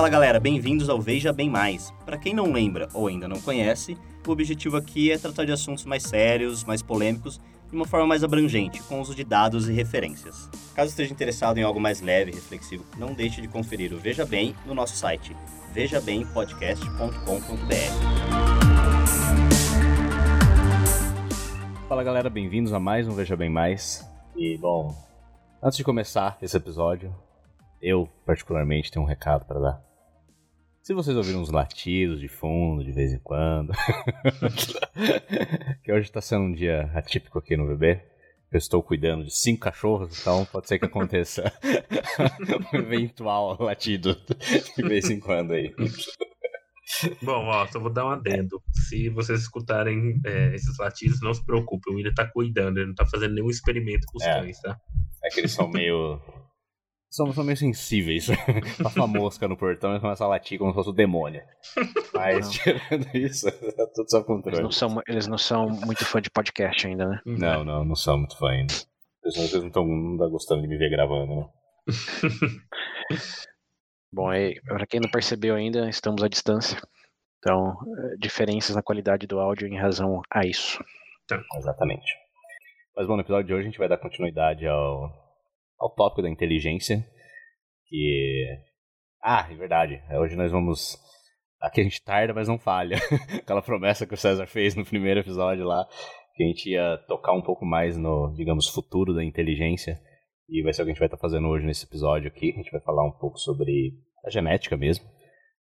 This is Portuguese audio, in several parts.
Fala galera, bem-vindos ao Veja Bem Mais. Para quem não lembra ou ainda não conhece, o objetivo aqui é tratar de assuntos mais sérios, mais polêmicos, de uma forma mais abrangente, com uso de dados e referências. Caso esteja interessado em algo mais leve e reflexivo, não deixe de conferir o Veja Bem no nosso site vejabempodcast.com.br. Fala galera, bem-vindos a mais um Veja Bem Mais. E bom, antes de começar esse episódio, eu particularmente tenho um recado para dar. Se vocês ouviram uns latidos de fundo de vez em quando, que hoje está sendo um dia atípico aqui no bebê, eu estou cuidando de cinco cachorros, então pode ser que aconteça um eventual latido de vez em quando aí. Bom, ó, só vou dar um adendo. Se vocês escutarem é, esses latidos, não se preocupem, o William tá cuidando, ele não tá fazendo nenhum experimento com os é, cães, tá? É que eles são meio são, são meio sensíveis. Passa uma mosca no portão e começa a latir como se fosse o demônio. Mas, não. tirando isso, tá tudo sob controle. Eles não, são, eles não são muito fã de podcast ainda, né? Não, não, não são muito fã ainda. Eles não estão não gostando de me ver gravando, né? Bom, aí, pra quem não percebeu ainda, estamos à distância. Então, eh, diferenças na qualidade do áudio em razão a isso. Tá. Exatamente. Mas bom, no episódio de hoje a gente vai dar continuidade ao, ao tópico da inteligência. Que. Ah, é verdade. Hoje nós vamos. Aqui a gente tarda, mas não falha. Aquela promessa que o César fez no primeiro episódio lá, que a gente ia tocar um pouco mais no, digamos, futuro da inteligência. E vai ser o que a gente vai estar fazendo hoje nesse episódio aqui. A gente vai falar um pouco sobre a genética mesmo.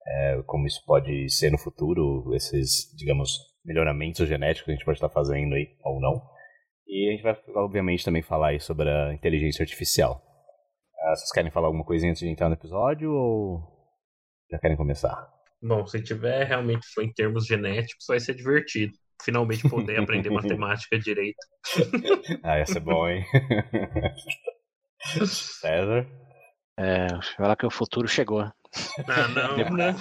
É, como isso pode ser no futuro, esses, digamos, melhoramentos genéticos que a gente pode estar fazendo aí, ou não. E a gente vai, obviamente, também falar aí sobre a inteligência artificial. Uh, vocês querem falar alguma coisinha antes de entrar no episódio ou já querem começar? Bom, se tiver realmente for em termos genéticos, vai ser divertido. Finalmente poder aprender matemática direito. ah, ia ser bom, hein? César? É, falar que o futuro chegou. Ah, não, né?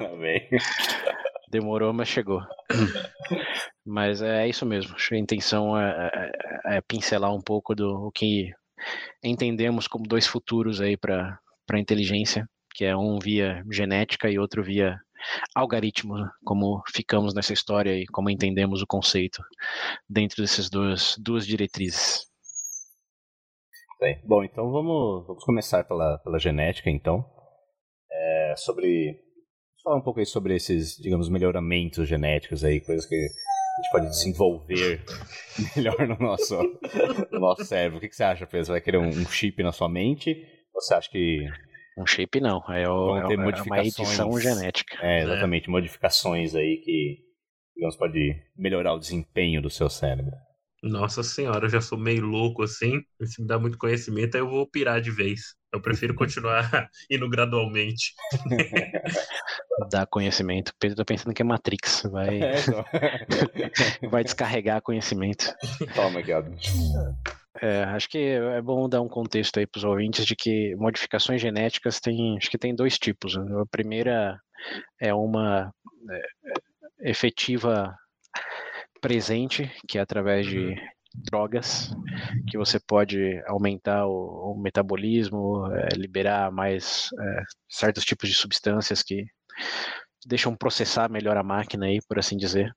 Não, bem. Demorou, mas chegou. mas é isso mesmo. A intenção é, é, é pincelar um pouco do que entendemos como dois futuros aí para a inteligência, que é um via genética e outro via algoritmo, né? como ficamos nessa história e como entendemos o conceito dentro dessas duas, duas diretrizes. Bem, bom, então vamos, vamos começar pela, pela genética, então. É, sobre falar um pouco aí sobre esses, digamos, melhoramentos genéticos aí, coisas que a gente pode desenvolver melhor no nosso, no nosso cérebro. O que, que você acha, Pedro? Você vai querer um, um chip na sua mente? Ou você acha que um chip não, é, o, é, é uma edição genética. É, exatamente, é. modificações aí que, digamos, pode melhorar o desempenho do seu cérebro. Nossa senhora, eu já sou meio louco assim. Se me dá muito conhecimento, aí eu vou pirar de vez. Eu prefiro continuar indo gradualmente. Dar conhecimento. Pedro tá pensando que é Matrix. Vai, é, vai descarregar conhecimento. Toma, Gado. É, acho que é bom dar um contexto aí para os ouvintes de que modificações genéticas tem, acho que tem dois tipos. Né? A primeira é uma é, é efetiva presente, que é através de uhum. Drogas, que você pode aumentar o, o metabolismo, é, liberar mais é, certos tipos de substâncias que deixam processar melhor a máquina aí, por assim dizer.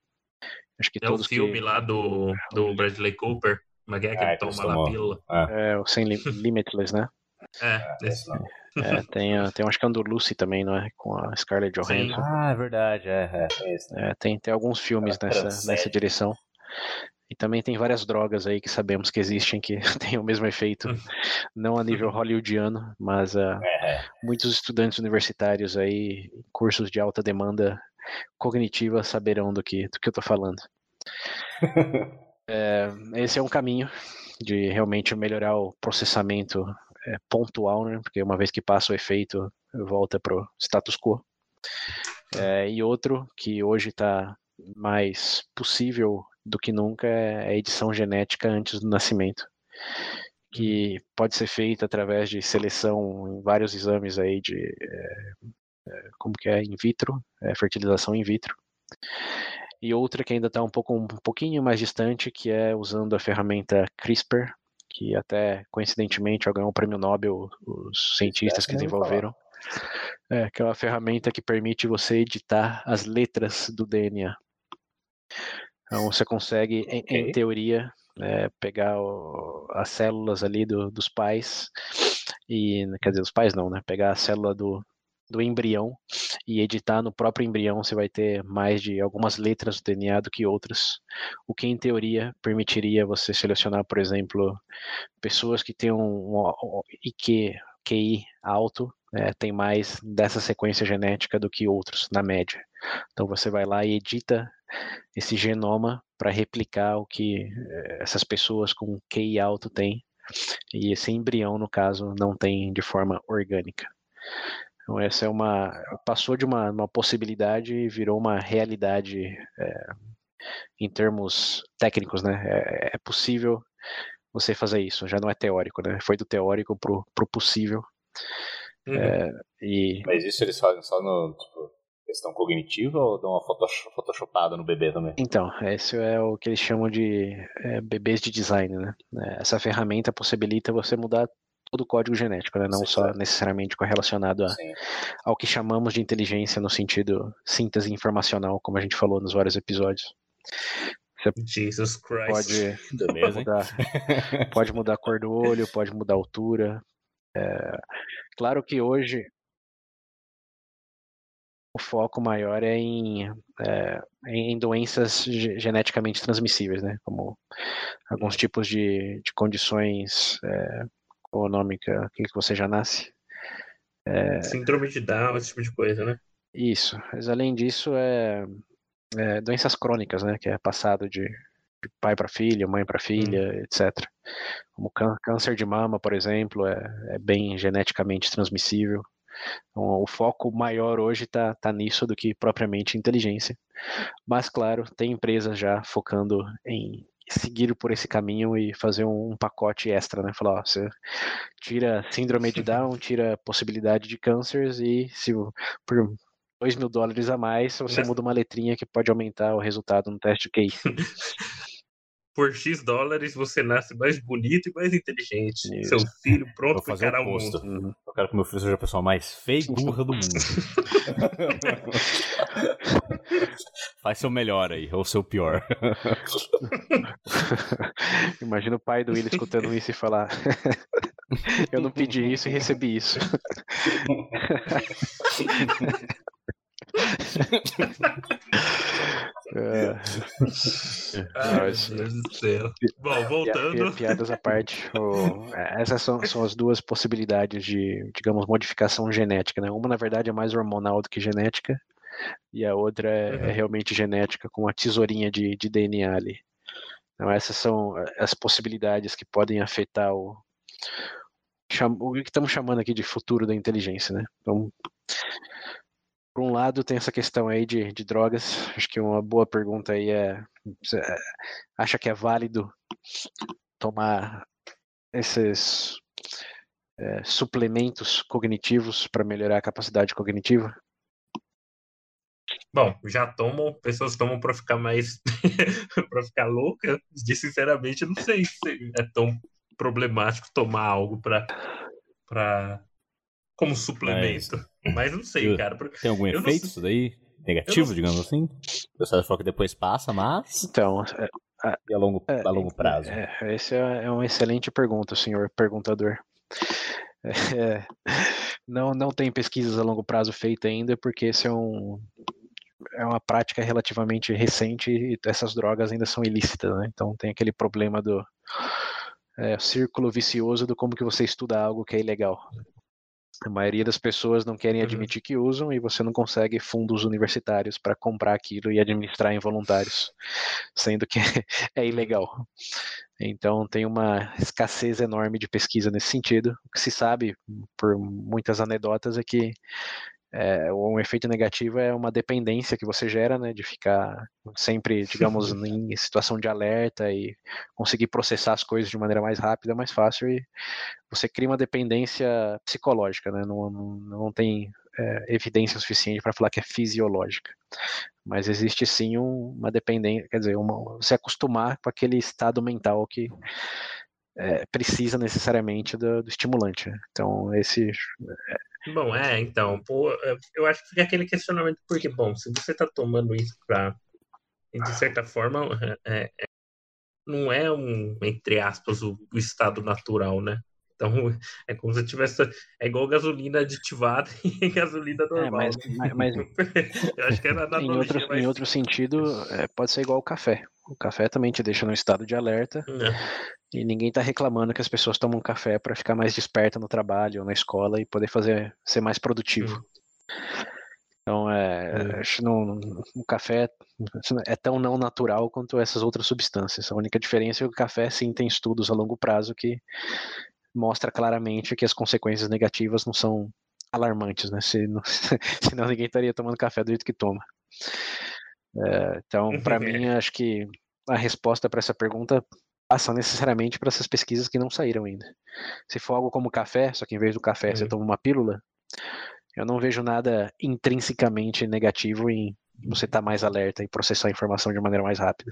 Acho que é todos o filme que... lá do, do Bradley Cooper, uma guerra que ah, ele toma lá a pílula. É, o Sem Limitless, né? É, esse. É, tem, tem acho que é um do Lucy também, não é? Com a Scarlett Johansson. Sim. Ah, é verdade, é. é, é, tem, tem alguns filmes nessa, nessa direção. E também tem várias drogas aí que sabemos que existem que têm o mesmo efeito, não a nível hollywoodiano, mas uh, é. muitos estudantes universitários aí, cursos de alta demanda cognitiva, saberão do que, do que eu estou falando. é, esse é um caminho de realmente melhorar o processamento é, pontual, né? porque uma vez que passa o efeito, volta para o status quo. É, e outro que hoje está mais possível do que nunca é a edição genética antes do nascimento, que uhum. pode ser feita através de seleção em vários exames aí de é, como que é in vitro, é, fertilização in vitro. E outra que ainda está um pouco um pouquinho mais distante, que é usando a ferramenta CRISPR, que até coincidentemente ganhou o prêmio Nobel os cientistas que desenvolveram. É, que é uma ferramenta que permite você editar as letras do DNA. Então você consegue, em, okay. em teoria, é, pegar o, as células ali do, dos pais e quer dizer, os pais não, né? Pegar a célula do, do embrião e editar no próprio embrião, você vai ter mais de algumas letras do DNA do que outras, o que em teoria permitiria você selecionar, por exemplo, pessoas que têm um, um IQ, QI alto, é, tem mais dessa sequência genética do que outros, na média. Então você vai lá e edita esse genoma para replicar o que eh, essas pessoas com QI alto têm, e esse embrião, no caso, não tem de forma orgânica. Então essa é uma passou de uma, uma possibilidade e virou uma realidade é, em termos técnicos, né? É, é, possível você fazer isso, já não é teórico, né? Foi do teórico pro, pro possível. Uhum. É, e... Mas isso eles fazem só no tipo, questão cognitiva ou dão uma photoshopada no bebê também? Então, esse é o que eles chamam de é, bebês de design, né? Essa ferramenta possibilita você mudar todo o código genético, né? não Sim, só necessariamente correlacionado a, ao que chamamos de inteligência no sentido síntese informacional, como a gente falou nos vários episódios. Você Jesus Christ. Pode mudar, pode mudar a cor do olho, pode mudar a altura. É, claro que hoje o foco maior é em, é, em doenças geneticamente transmissíveis, né? Como alguns tipos de, de condições é, qual o nome que, que você já nasce? É... Síndrome de Down, esse tipo de coisa, né? Isso. Mas além disso, é, é doenças crônicas, né? Que é passado de, de pai para filha, mãe para filha, hum. etc. Como câncer de mama, por exemplo, é, é bem geneticamente transmissível. Então, o foco maior hoje está tá nisso do que propriamente inteligência. Mas, claro, tem empresas já focando em seguir por esse caminho e fazer um, um pacote extra, né? Falar, ó, você tira síndrome de Down, tira possibilidade de cânceres e se por 2 mil dólares a mais, você muda uma letrinha que pode aumentar o resultado no teste de QI. por X dólares você nasce mais bonito e mais inteligente. Isso. Seu filho pronto para encarar o mundo. Uhum. Eu quero que meu filho seja a pessoa mais feia e burra do mundo. Faz seu melhor aí, ou seu pior. Imagina o pai do Will escutando isso e falar: Eu não pedi isso e recebi isso. É. Ai, meu Deus do céu. Bom, voltando. Piadas à parte, é, essas são, são as duas possibilidades de, digamos, modificação genética. Né? Uma, na verdade, é mais hormonal do que genética, e a outra é, é uhum. é realmente genética, com uma tesourinha de, de DNA ali. Então, essas são as possibilidades que podem afetar o, o que estamos chamando aqui de futuro da inteligência, né? Então, por um lado, tem essa questão aí de, de drogas. Acho que uma boa pergunta aí é: acha que é válido tomar esses é, suplementos cognitivos para melhorar a capacidade cognitiva? Bom, já tomam, pessoas tomam para ficar mais. para ficar louca. De sinceramente, não sei se é tão problemático tomar algo para. Pra... como suplemento. Mas mas não sei, cara. Tem algum eu efeito isso daí? Negativo, digamos assim? O pessoal fala que depois passa, mas. Então. É, e a longo, é, a longo prazo? É, essa é, é uma excelente pergunta, senhor perguntador. É, não, não tem pesquisas a longo prazo feita ainda, porque esse é um, é uma prática relativamente recente e essas drogas ainda são ilícitas, né? Então tem aquele problema do é, círculo vicioso do como que você estuda algo que é ilegal. A maioria das pessoas não querem uhum. admitir que usam e você não consegue fundos universitários para comprar aquilo e administrar em voluntários, sendo que é ilegal. Então tem uma escassez enorme de pesquisa nesse sentido. O que se sabe por muitas anedotas é que é, um efeito negativo é uma dependência que você gera, né, de ficar sempre, digamos, em situação de alerta e conseguir processar as coisas de maneira mais rápida, mais fácil e você cria uma dependência psicológica, né, não, não, não tem é, evidência suficiente para falar que é fisiológica, mas existe sim um, uma dependência, quer dizer, uma, você acostumar com aquele estado mental que é, precisa necessariamente do, do estimulante. Né? Então, esse. É... Bom, é, então, pô, eu acho que fica aquele questionamento, porque, bom, se você está tomando isso para, de certa forma, é, é, não é um, entre aspas, o, o estado natural, né? Então, é como se tivesse. É igual gasolina aditivada e gasolina normal. É, mas, mas, eu acho que era na em outro, mas... em outro sentido, é, pode ser igual o café. O café também te deixa no estado de alerta. É. E ninguém está reclamando que as pessoas tomam café para ficar mais desperta no trabalho ou na escola e poder fazer ser mais produtivo. Hum. Então, é, é. acho não, o café é tão não natural quanto essas outras substâncias. A única diferença é que o café sim tem estudos a longo prazo que mostra claramente que as consequências negativas não são alarmantes, né? Se não, senão ninguém estaria tomando café do jeito que toma. É, então, para mim, acho que a resposta para essa pergunta passa necessariamente para essas pesquisas que não saíram ainda. Se for algo como café, só que em vez do café uhum. você toma uma pílula, eu não vejo nada intrinsecamente negativo em você estar tá mais alerta e processar a informação de maneira mais rápida.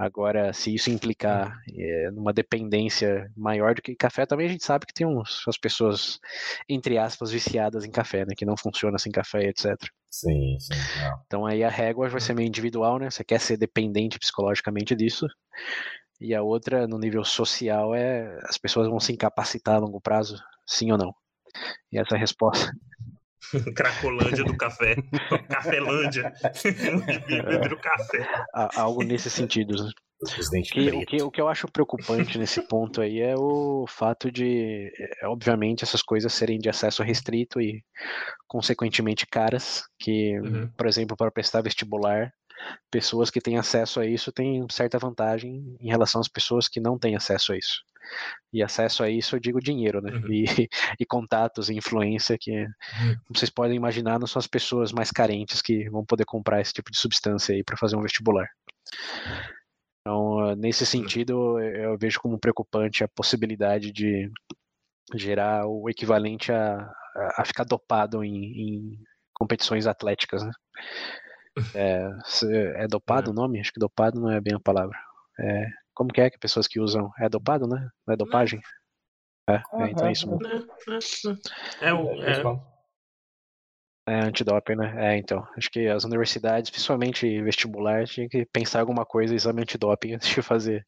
Agora, se isso implicar é, numa dependência maior do que café, também a gente sabe que tem uns, as pessoas, entre aspas, viciadas em café, né? Que não funciona sem café, etc. Sim, sim. Não. Então aí a régua vai ser meio individual, né? Você quer ser dependente psicologicamente disso. E a outra, no nível social, é as pessoas vão se incapacitar a longo prazo, sim ou não? E essa é a resposta. Cracolândia do café. Cafelândia. Beber café. Algo nesse sentido. Né? Que, o, que, o que eu acho preocupante nesse ponto aí é o fato de, é, obviamente, essas coisas serem de acesso restrito e, consequentemente, caras. Que, uhum. por exemplo, para prestar vestibular, pessoas que têm acesso a isso têm certa vantagem em relação às pessoas que não têm acesso a isso. E acesso a isso eu digo dinheiro, né? Uhum. E, e, contatos e influência que, uhum. vocês podem imaginar, não são as pessoas mais carentes que vão poder comprar esse tipo de substância aí para fazer um vestibular. Então, nesse sentido, eu vejo como preocupante a possibilidade de gerar o equivalente a, a ficar dopado em, em competições atléticas, né? É, é dopado é. o nome? Acho que dopado não é bem a palavra. É, como que é que pessoas que usam. É dopado, né? Não é dopagem? É, é então é isso mesmo. É, o. É, é antidoping, né? É, então. Acho que as universidades, principalmente vestibular, tinha que pensar alguma coisa, exame antidoping, antes de fazer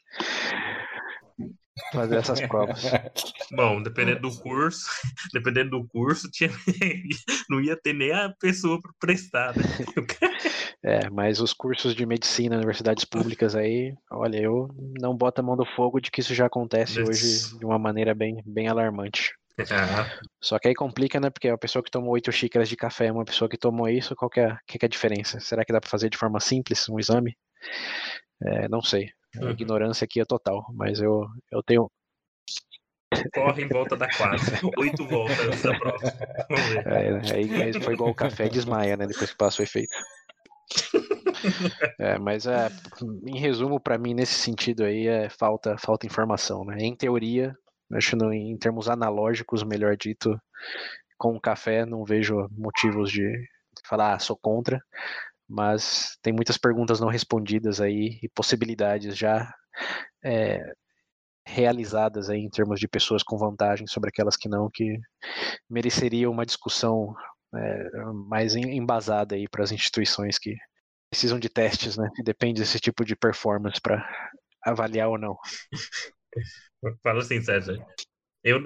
fazer essas provas. Bom, dependendo do curso, dependendo do curso, tinha, não ia ter nem a pessoa para prestar. Né? É, mas os cursos de medicina, universidades públicas aí, olha, eu não boto a mão no fogo de que isso já acontece hoje de uma maneira bem, bem alarmante. Só que aí complica, né? Porque a pessoa que tomou oito xícaras de café é uma pessoa que tomou isso, qual que é, que é a diferença? Será que dá para fazer de forma simples um exame? É, não sei. A uhum. ignorância aqui é total, mas eu, eu tenho. Corre em volta da quadra. Oito voltas da prova. Vamos ver. É, aí foi igual o café desmaia, né? Depois que passa o efeito. É, mas é, em resumo, para mim, nesse sentido aí, é falta, falta informação. Né? Em teoria, acho que em termos analógicos, melhor dito, com o café, não vejo motivos de falar, ah, sou contra mas tem muitas perguntas não respondidas aí e possibilidades já é, realizadas aí em termos de pessoas com vantagem sobre aquelas que não, que mereceria uma discussão é, mais embasada aí para as instituições que precisam de testes, né? Depende desse tipo de performance para avaliar ou não. Fala assim, César. Eu,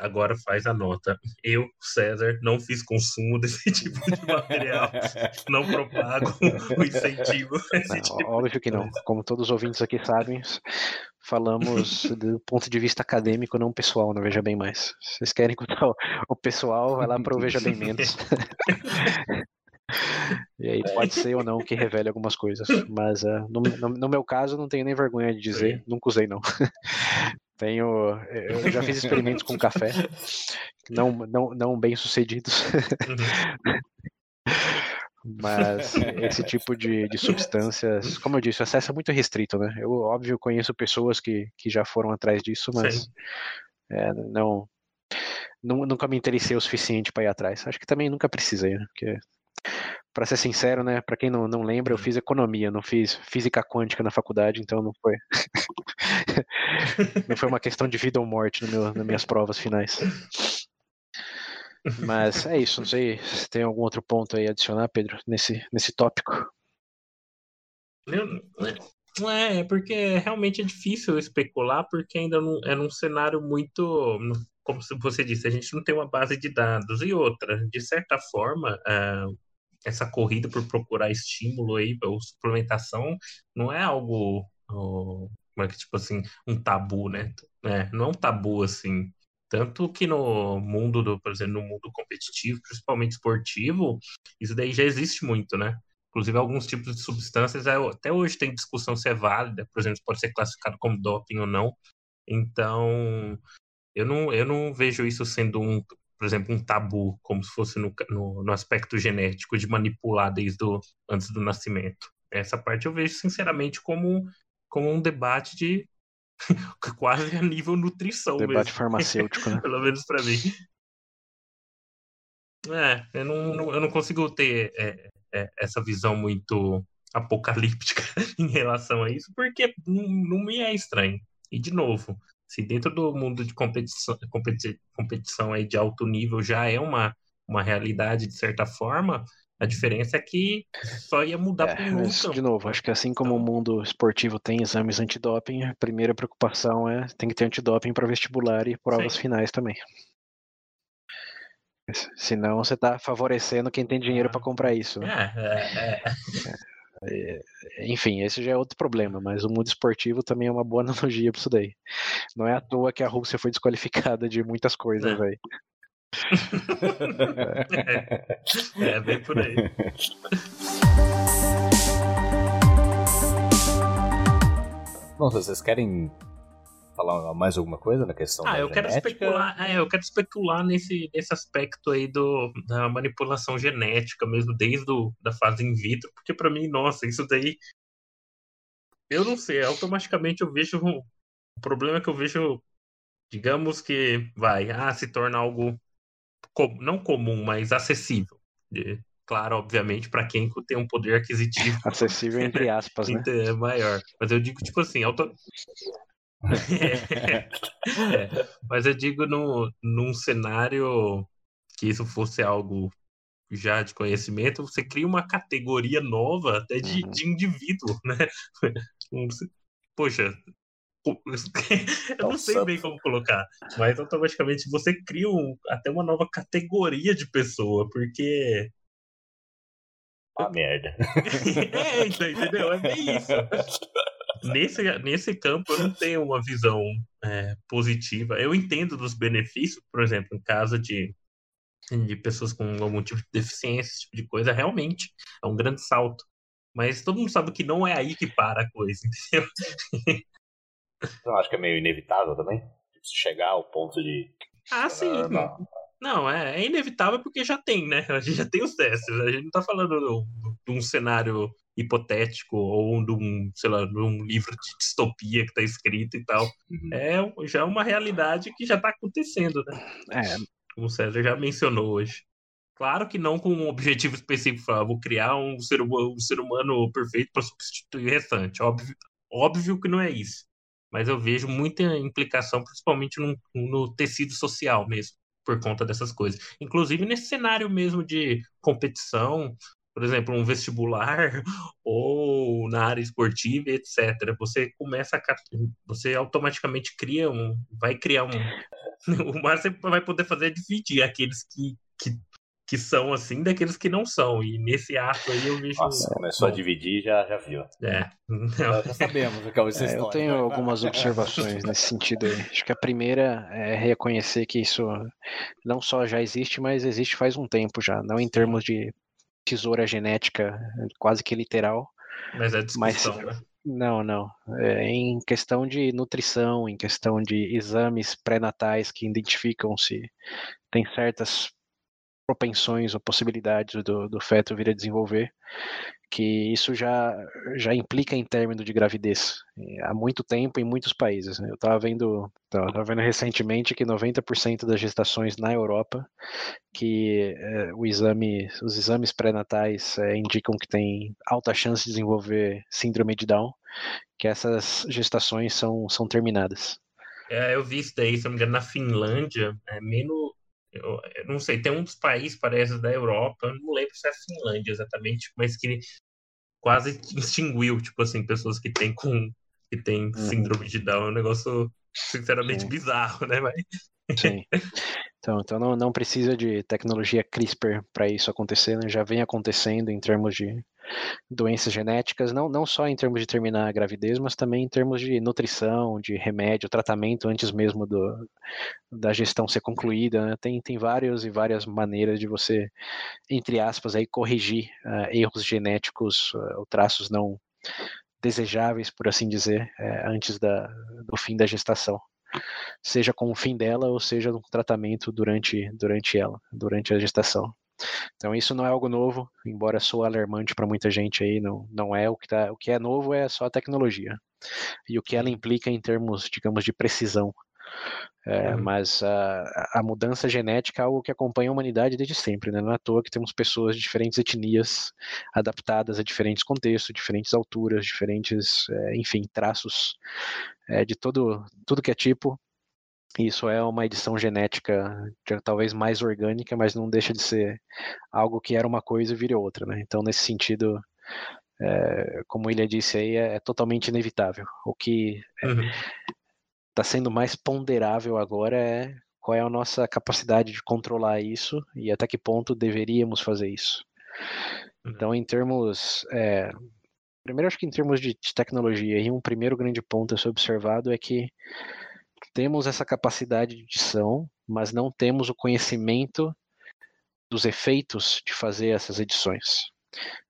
agora faz a nota. Eu, César, não fiz consumo desse tipo de material. não propago o incentivo. Não, tipo óbvio que não. Como todos os ouvintes aqui sabem, falamos do ponto de vista acadêmico, não pessoal, não Veja Bem Mais. Se vocês querem contar o pessoal, vai lá para o Veja Bem Menos. E aí pode ser ou não que revele algumas coisas. Mas uh, no, no, no, meu caso, não tenho nem vergonha de dizer, Sim. nunca usei não. Tenho, eu já fiz experimentos com café, não, não, não bem sucedidos. Mas esse tipo de, de substâncias, como eu disse, o acesso é muito restrito, né? Eu, óbvio, conheço pessoas que, que já foram atrás disso, mas é, não, nunca me interessei o suficiente para ir atrás. Acho que também nunca precisei, né? Porque para ser sincero, né? Para quem não, não lembra, eu fiz economia, não fiz física quântica na faculdade, então não foi. não foi uma questão de vida ou morte no meu, nas minhas provas finais. Mas é isso, não sei se tem algum outro ponto aí a adicionar, Pedro, nesse, nesse tópico. Não é, é porque realmente é difícil especular, porque ainda não, é num cenário muito. Como você disse, a gente não tem uma base de dados. E outra, de certa forma, é, essa corrida por procurar estímulo aí, ou suplementação, não é algo. como é que, tipo assim, um tabu, né? É, não é um tabu assim. Tanto que no mundo do, por exemplo, no mundo competitivo, principalmente esportivo, isso daí já existe muito, né? Inclusive, alguns tipos de substâncias, é, até hoje tem discussão se é válida, por exemplo, pode ser classificado como doping ou não. Então, eu não, eu não vejo isso sendo um, por exemplo, um tabu, como se fosse no, no, no aspecto genético, de manipular desde o, antes do nascimento. Essa parte eu vejo, sinceramente, como, como um debate de quase a nível nutrição debate mesmo. farmacêutico, né? Pelo menos para mim. É, eu não, eu não consigo ter é, é, essa visão muito apocalíptica em relação a isso, porque não, não me é estranho. E, de novo, se dentro do mundo de competição, competi competição aí de alto nível já é uma, uma realidade de certa forma, a diferença é que só ia mudar é, para mas, De novo, acho que assim como o mundo esportivo tem exames antidoping, a primeira preocupação é tem que ter antidoping para vestibular e provas Sim. finais também. Senão você está favorecendo quem tem dinheiro para comprar isso. Né? É, é, é. É, enfim, esse já é outro problema, mas o mundo esportivo também é uma boa analogia para isso daí. Não é à toa que a Rússia foi desqualificada de muitas coisas, velho. é, é, bem por aí. Bom, vocês querem falar mais alguma coisa na questão ah, da eu genética? quero especular, é, eu quero especular nesse, nesse aspecto aí do, da manipulação genética mesmo, desde do, da fase in vitro, porque para mim, nossa, isso daí eu não sei, automaticamente eu vejo o problema é que eu vejo digamos que vai, ah, se torna algo com, não comum, mas acessível. De, claro, obviamente, para quem tem um poder aquisitivo. Acessível entre aspas, né? É maior. Mas eu digo, tipo assim, auto... é, mas eu digo no, num cenário que isso fosse algo já de conhecimento, você cria uma categoria nova até de, uhum. de indivíduo, né? Poxa, eu não sei bem como colocar, mas automaticamente você cria um, até uma nova categoria de pessoa, porque. Ah, merda. é, entendeu? É bem isso. Nesse, nesse campo eu não tenho uma visão é, positiva. Eu entendo dos benefícios, por exemplo, em caso de, de pessoas com algum tipo de deficiência, esse tipo de coisa, realmente é um grande salto. Mas todo mundo sabe que não é aí que para a coisa, entendeu? Então, acho que é meio inevitável também. Tipo, chegar ao ponto de. Ah, sim. Não, não é, é, inevitável porque já tem, né? A gente já tem os testes. A gente não tá falando de um cenário hipotético ou de um, sei lá, de um livro de distopia que tá escrito e tal. Uhum. É já é uma realidade que já tá acontecendo, né? É. Como o César já mencionou hoje. Claro que não com um objetivo específico, falar, vou criar um ser humano, um ser humano perfeito para substituir o restante. Óbvio, óbvio que não é isso mas eu vejo muita implicação, principalmente no, no tecido social mesmo, por conta dessas coisas. Inclusive nesse cenário mesmo de competição, por exemplo, um vestibular ou na área esportiva, etc. Você começa a você automaticamente cria um, vai criar um, o mais você vai poder fazer é dividir aqueles que, que são assim daqueles que não são. E nesse ato aí eu vejo. Nossa, começou Bom, a dividir já já viu. É. Já, já sabemos o que é essa é, Eu tenho algumas observações nesse sentido aí. Acho que a primeira é reconhecer que isso não só já existe, mas existe faz um tempo já. Não em termos de tesoura genética quase que literal. Mas é discussão, mas, né? Não, não. É em questão de nutrição, em questão de exames pré-natais que identificam se tem certas propensões ou possibilidades do, do feto vir a desenvolver, que isso já, já implica em término de gravidez há muito tempo em muitos países. Né? Eu estava vendo, vendo recentemente que 90% das gestações na Europa, que é, o exame, os exames pré-natais é, indicam que tem alta chance de desenvolver síndrome de Down, que essas gestações são, são terminadas. É, eu vi isso daí, se não me engano, na Finlândia, é menos, eu, eu, não sei, tem um dos países, parece, da Europa, eu não lembro se é a Finlândia exatamente, mas que quase extinguiu, tipo assim, pessoas que têm com que tem uhum. síndrome de Down, é um negócio sinceramente Sim. bizarro, né? Mas... Sim. Então, então não, não precisa de tecnologia CRISPR para isso acontecer, né? já vem acontecendo em termos de doenças genéticas, não, não só em termos de terminar a gravidez, mas também em termos de nutrição, de remédio, tratamento antes mesmo do, da gestão ser concluída. Né? Tem, tem várias e várias maneiras de você, entre aspas, aí, corrigir uh, erros genéticos uh, ou traços não desejáveis, por assim dizer, uh, antes da, do fim da gestação seja com o fim dela ou seja no tratamento durante, durante ela, durante a gestação. Então isso não é algo novo, embora soa alarmante para muita gente aí, não, não é o que tá, o que é novo é só a tecnologia e o que ela implica em termos, digamos, de precisão. É, uhum. Mas a, a, mudança genética é algo que acompanha a humanidade desde sempre, né? Não é à toa que temos pessoas de diferentes etnias adaptadas a diferentes contextos, diferentes alturas, diferentes, é, enfim, traços é, de todo tudo que é tipo. Isso é uma edição genética talvez mais orgânica, mas não deixa de ser algo que era uma coisa e vira outra, né? Então, nesse sentido, é, como ele disse aí, é, é, totalmente inevitável. O que está uhum. Tá sendo mais ponderável agora é qual é a nossa capacidade de controlar isso e até que ponto deveríamos fazer isso. Uhum. Então, em termos é, Primeiro, acho que em termos de, tecnologia, um primeiro grande ponto a ser observado é que temos essa capacidade de edição, mas não temos o conhecimento dos efeitos de fazer essas edições.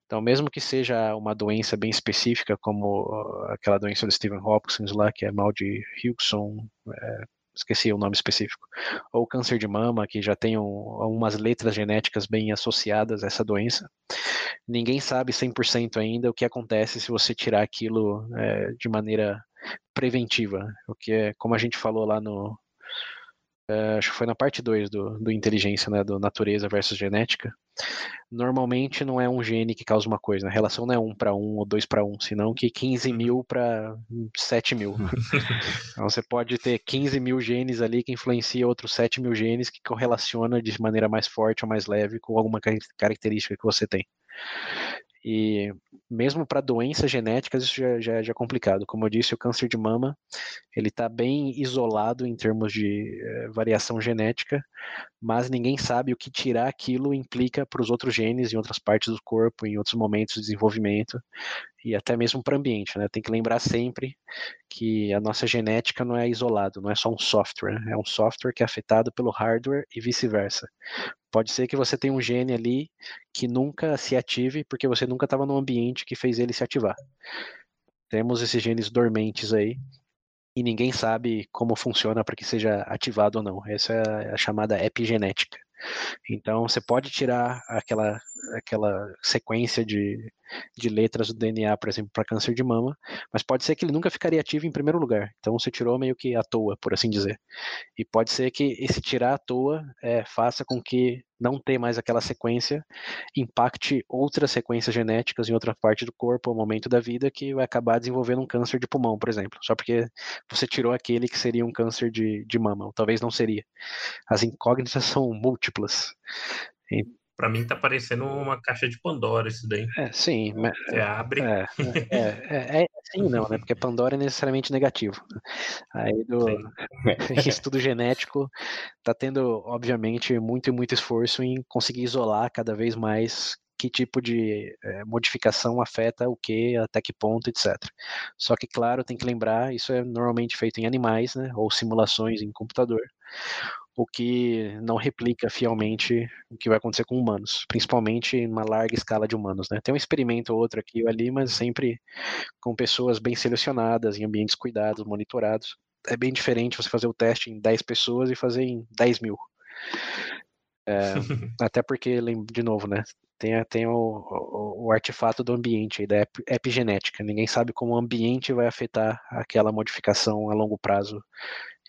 Então, mesmo que seja uma doença bem específica, como aquela doença do Stephen Hopkins lá, que é mal de Hugson, é, esqueci o nome específico, ou câncer de mama, que já tem algumas letras genéticas bem associadas a essa doença. Ninguém sabe 100% ainda o que acontece se você tirar aquilo é, de maneira preventiva, o que é, como a gente falou lá no, Uh, acho que foi na parte 2 do, do inteligência, né, do natureza versus genética. Normalmente não é um gene que causa uma coisa, né? a relação não é 1 para 1 ou 2 para 1, senão que 15 mil para 7 mil. então você pode ter 15 mil genes ali que influencia outros 7 mil genes que correlaciona de maneira mais forte ou mais leve com alguma característica que você tem. E mesmo para doenças genéticas isso já, já, já, é complicado. Como eu disse, o câncer de mama ele está bem isolado em termos de eh, variação genética, mas ninguém sabe o que tirar aquilo implica para os outros genes em outras partes do corpo, em outros momentos de desenvolvimento e até mesmo para o ambiente. Né? Tem que lembrar sempre que a nossa genética não é isolado, não é só um software, é um software que é afetado pelo hardware e vice-versa. Pode ser que você tenha um gene ali que nunca se ative porque você nunca estava no ambiente que fez ele se ativar. Temos esses genes dormentes aí e ninguém sabe como funciona para que seja ativado ou não. Essa é a chamada epigenética. Então você pode tirar aquela, aquela sequência de, de letras do DNA, por exemplo, para câncer de mama, mas pode ser que ele nunca ficaria ativo em primeiro lugar. Então você tirou meio que à toa, por assim dizer. E pode ser que esse tirar à toa é, faça com que não ter mais aquela sequência impacte outras sequências genéticas em outra parte do corpo, ao momento da vida, que vai acabar desenvolvendo um câncer de pulmão, por exemplo, só porque você tirou aquele que seria um câncer de, de mama, ou talvez não seria. As incógnitas são múltiplas. Para mim tá parecendo uma caixa de Pandora isso daí. É, sim. Mas, Você abre. É, é, é, é, sim não, né? Porque Pandora é necessariamente negativo. Aí do estudo genético tá tendo, obviamente, muito e muito esforço em conseguir isolar cada vez mais que tipo de é, modificação afeta o que, até que ponto, etc. Só que, claro, tem que lembrar, isso é normalmente feito em animais, né, ou simulações em computador o que não replica fielmente o que vai acontecer com humanos, principalmente em uma larga escala de humanos. Né? Tem um experimento ou outro aqui ou ali, mas sempre com pessoas bem selecionadas, em ambientes cuidados, monitorados. É bem diferente você fazer o teste em 10 pessoas e fazer em 10 mil. É, até porque, de novo, né? Tem, tem o, o, o, artefato do ambiente, da epigenética. Ninguém sabe como o ambiente vai afetar aquela modificação a longo prazo.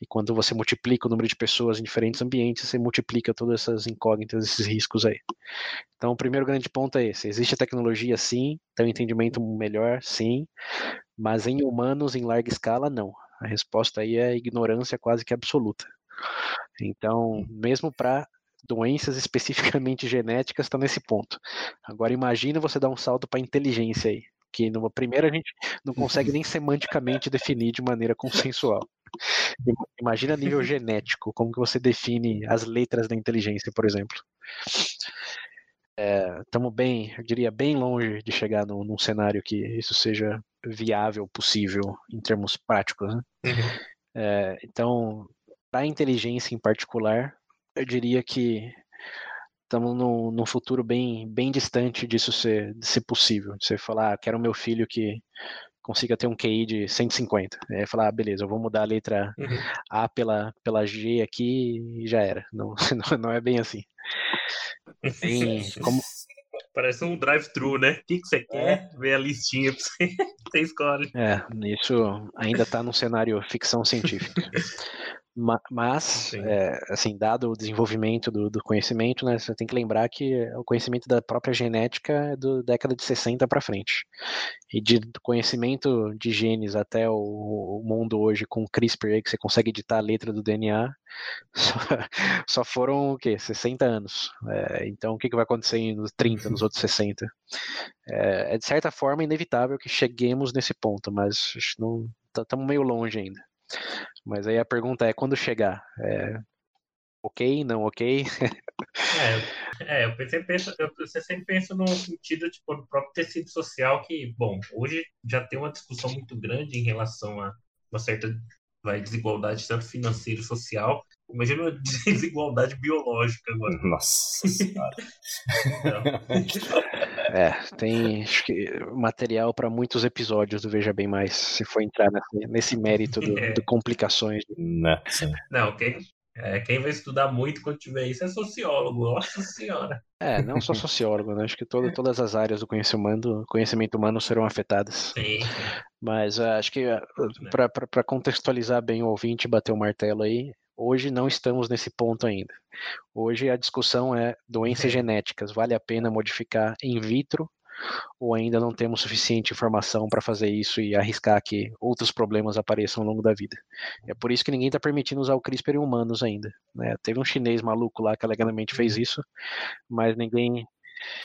E quando você multiplica o número de pessoas em diferentes ambientes, você multiplica todas essas incógnitas, esses riscos aí. Então, o primeiro grande ponto é esse: existe a tecnologia, sim, tem um entendimento melhor, sim, mas em humanos, em larga escala, não. A resposta aí é ignorância quase que absoluta. Então, mesmo para doenças especificamente genéticas está nesse ponto. Agora imagina você dar um salto para inteligência aí, que numa primeira a gente não consegue nem semanticamente definir de maneira consensual. Imagina nível genético, como que você define as letras da inteligência, por exemplo. Estamos é, bem, eu diria, bem longe de chegar num, num, cenário que isso seja viável, possível em termos práticos. Né? Uhum. É, então, para a inteligência em particular, eu diria que estamos num, num, futuro bem, bem distante disso ser, ser possível. Você falar, ah, quero meu filho que consiga ter um QI de 150. Aí falar, ah, beleza, eu vou mudar a letra uhum. A pela, pela G aqui e já era. Não, não, é bem assim. Tem, como... Parece um drive-thru, né? O que, que você quer? É. Vê a listinha pra você, você escolhe. É, isso ainda está no cenário ficção científica. Mas, é, assim, dado o desenvolvimento do, do, conhecimento, né, você tem que lembrar que o conhecimento da própria genética é da década de 60 para frente. E de conhecimento de genes até o, o, mundo hoje com CRISPR, que você consegue editar a letra do DNA, só, só foram o quê? 60 anos. É, então, o que, que vai acontecer nos 30, nos outros 60? É, é, de certa forma inevitável que cheguemos nesse ponto, mas estamos meio longe ainda. Mas aí a pergunta é quando chegar? É, ok, não ok? é, é, eu sempre penso, eu, você sempre pensa no sentido tipo, do próprio tecido social que, bom, hoje já tem uma discussão muito grande em relação a uma certa vai, desigualdade tanto financeira e social. Imagina uma desigualdade biológica agora. Nossa senhora. É, tem acho que, material para muitos episódios do Veja Bem Mais, se for entrar nesse, nesse mérito do, é. do complicações. Não, Não quem, é, quem vai estudar muito quando tiver isso é sociólogo, nossa senhora. É, não só sociólogo, né? Acho que todo, todas as áreas do conhecimento humano, conhecimento humano serão afetadas. Sim. Mas uh, acho que uh, para contextualizar bem o ouvinte, bater o martelo aí, Hoje não estamos nesse ponto ainda. Hoje a discussão é doenças é. genéticas. Vale a pena modificar in vitro ou ainda não temos suficiente informação para fazer isso e arriscar que outros problemas apareçam ao longo da vida. É por isso que ninguém está permitindo usar o CRISPR em humanos ainda. Né? Teve um chinês maluco lá que alegadamente fez uhum. isso, mas ninguém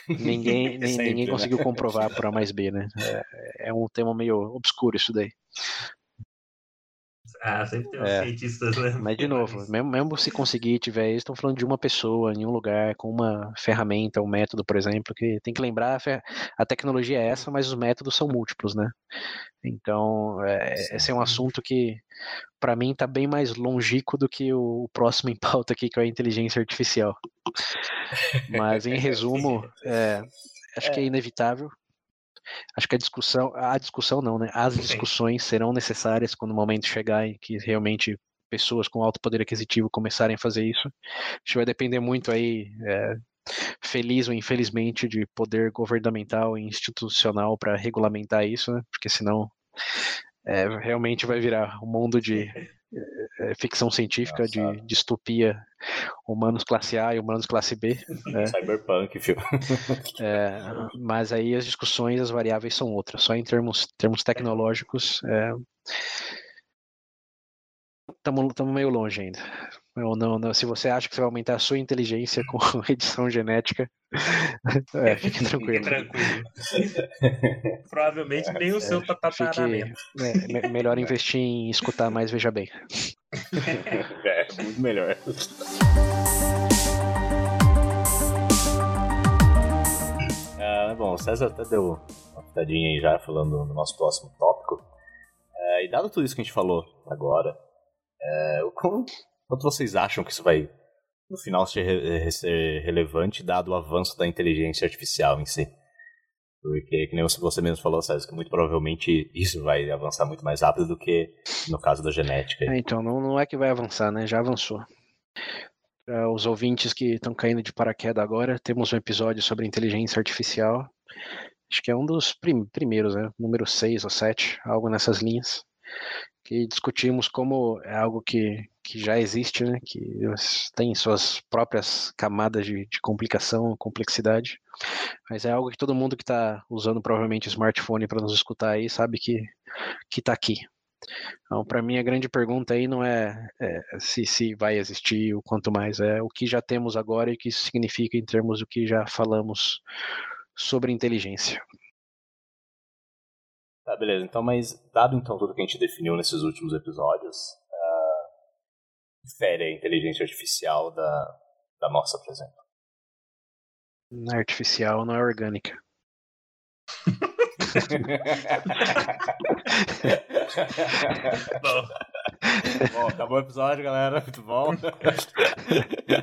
ninguém, Sempre, ninguém né? conseguiu comprovar por A mais B, né? É, é um tema meio obscuro isso daí. Ah, sempre tem é. cientistas, né? Mas, de novo, mesmo, mesmo se conseguir tiver isso, estão falando de uma pessoa em um lugar, com uma ferramenta, um método, por exemplo, que tem que lembrar, a tecnologia é essa, mas os métodos são múltiplos, né? Então, é, esse é um assunto que, para mim, está bem mais longínquo do que o próximo em pauta aqui, que é a inteligência artificial. Mas, em resumo, é, acho que é, é inevitável acho que a discussão, a discussão não, né? As discussões serão necessárias quando o momento chegar em que realmente pessoas com alto poder aquisitivo começarem a fazer isso. Acho que vai depender muito aí, é, feliz ou infelizmente, de poder governamental e institucional para regulamentar isso, né? Porque senão é, realmente vai virar um mundo de é, ficção científica, de distopia, humanos classe A e humanos classe B. Né? Cyberpunk, filho. É, mas aí as discussões, as variáveis são outras. Só em termos, termos tecnológicos, estamos é, meio longe ainda. Não, não, não, se você acha que você vai aumentar a sua inteligência com edição genética, é, fique tranquilo. Fique tranquilo. Provavelmente nem o seu é, tataraneto. Fique, é, melhor investir em escutar mais Veja Bem. É, muito melhor. Ah, bom, o César até deu uma pitadinha aí já falando no nosso próximo tópico. É, e dado tudo isso que a gente falou agora, é, como, Quanto vocês acham que isso vai, no final, ser, eh, ser relevante, dado o avanço da inteligência artificial em si? Porque, que nem você mesmo falou, César, que muito provavelmente isso vai avançar muito mais rápido do que no caso da genética. É, então, não, não é que vai avançar, né? Já avançou. Para os ouvintes que estão caindo de paraquedas agora, temos um episódio sobre inteligência artificial. Acho que é um dos prim primeiros, né? Número 6 ou 7, algo nessas linhas. Que discutimos como é algo que, que já existe, né? Que tem suas próprias camadas de, de complicação, complexidade. Mas é algo que todo mundo que está usando provavelmente smartphone para nos escutar aí sabe que está aqui. Então, para mim, a grande pergunta aí não é, é, se, se vai existir o quanto mais, é o que já temos agora e o que isso significa em termos do que já falamos sobre inteligência. Tá, beleza. Então, mas dado então tudo que a gente definiu nesses últimos episódios, uh, difere a inteligência artificial da, da nossa, por exemplo? Não é artificial, não é orgânica. bom. bom, acabou o episódio, galera. Muito bom.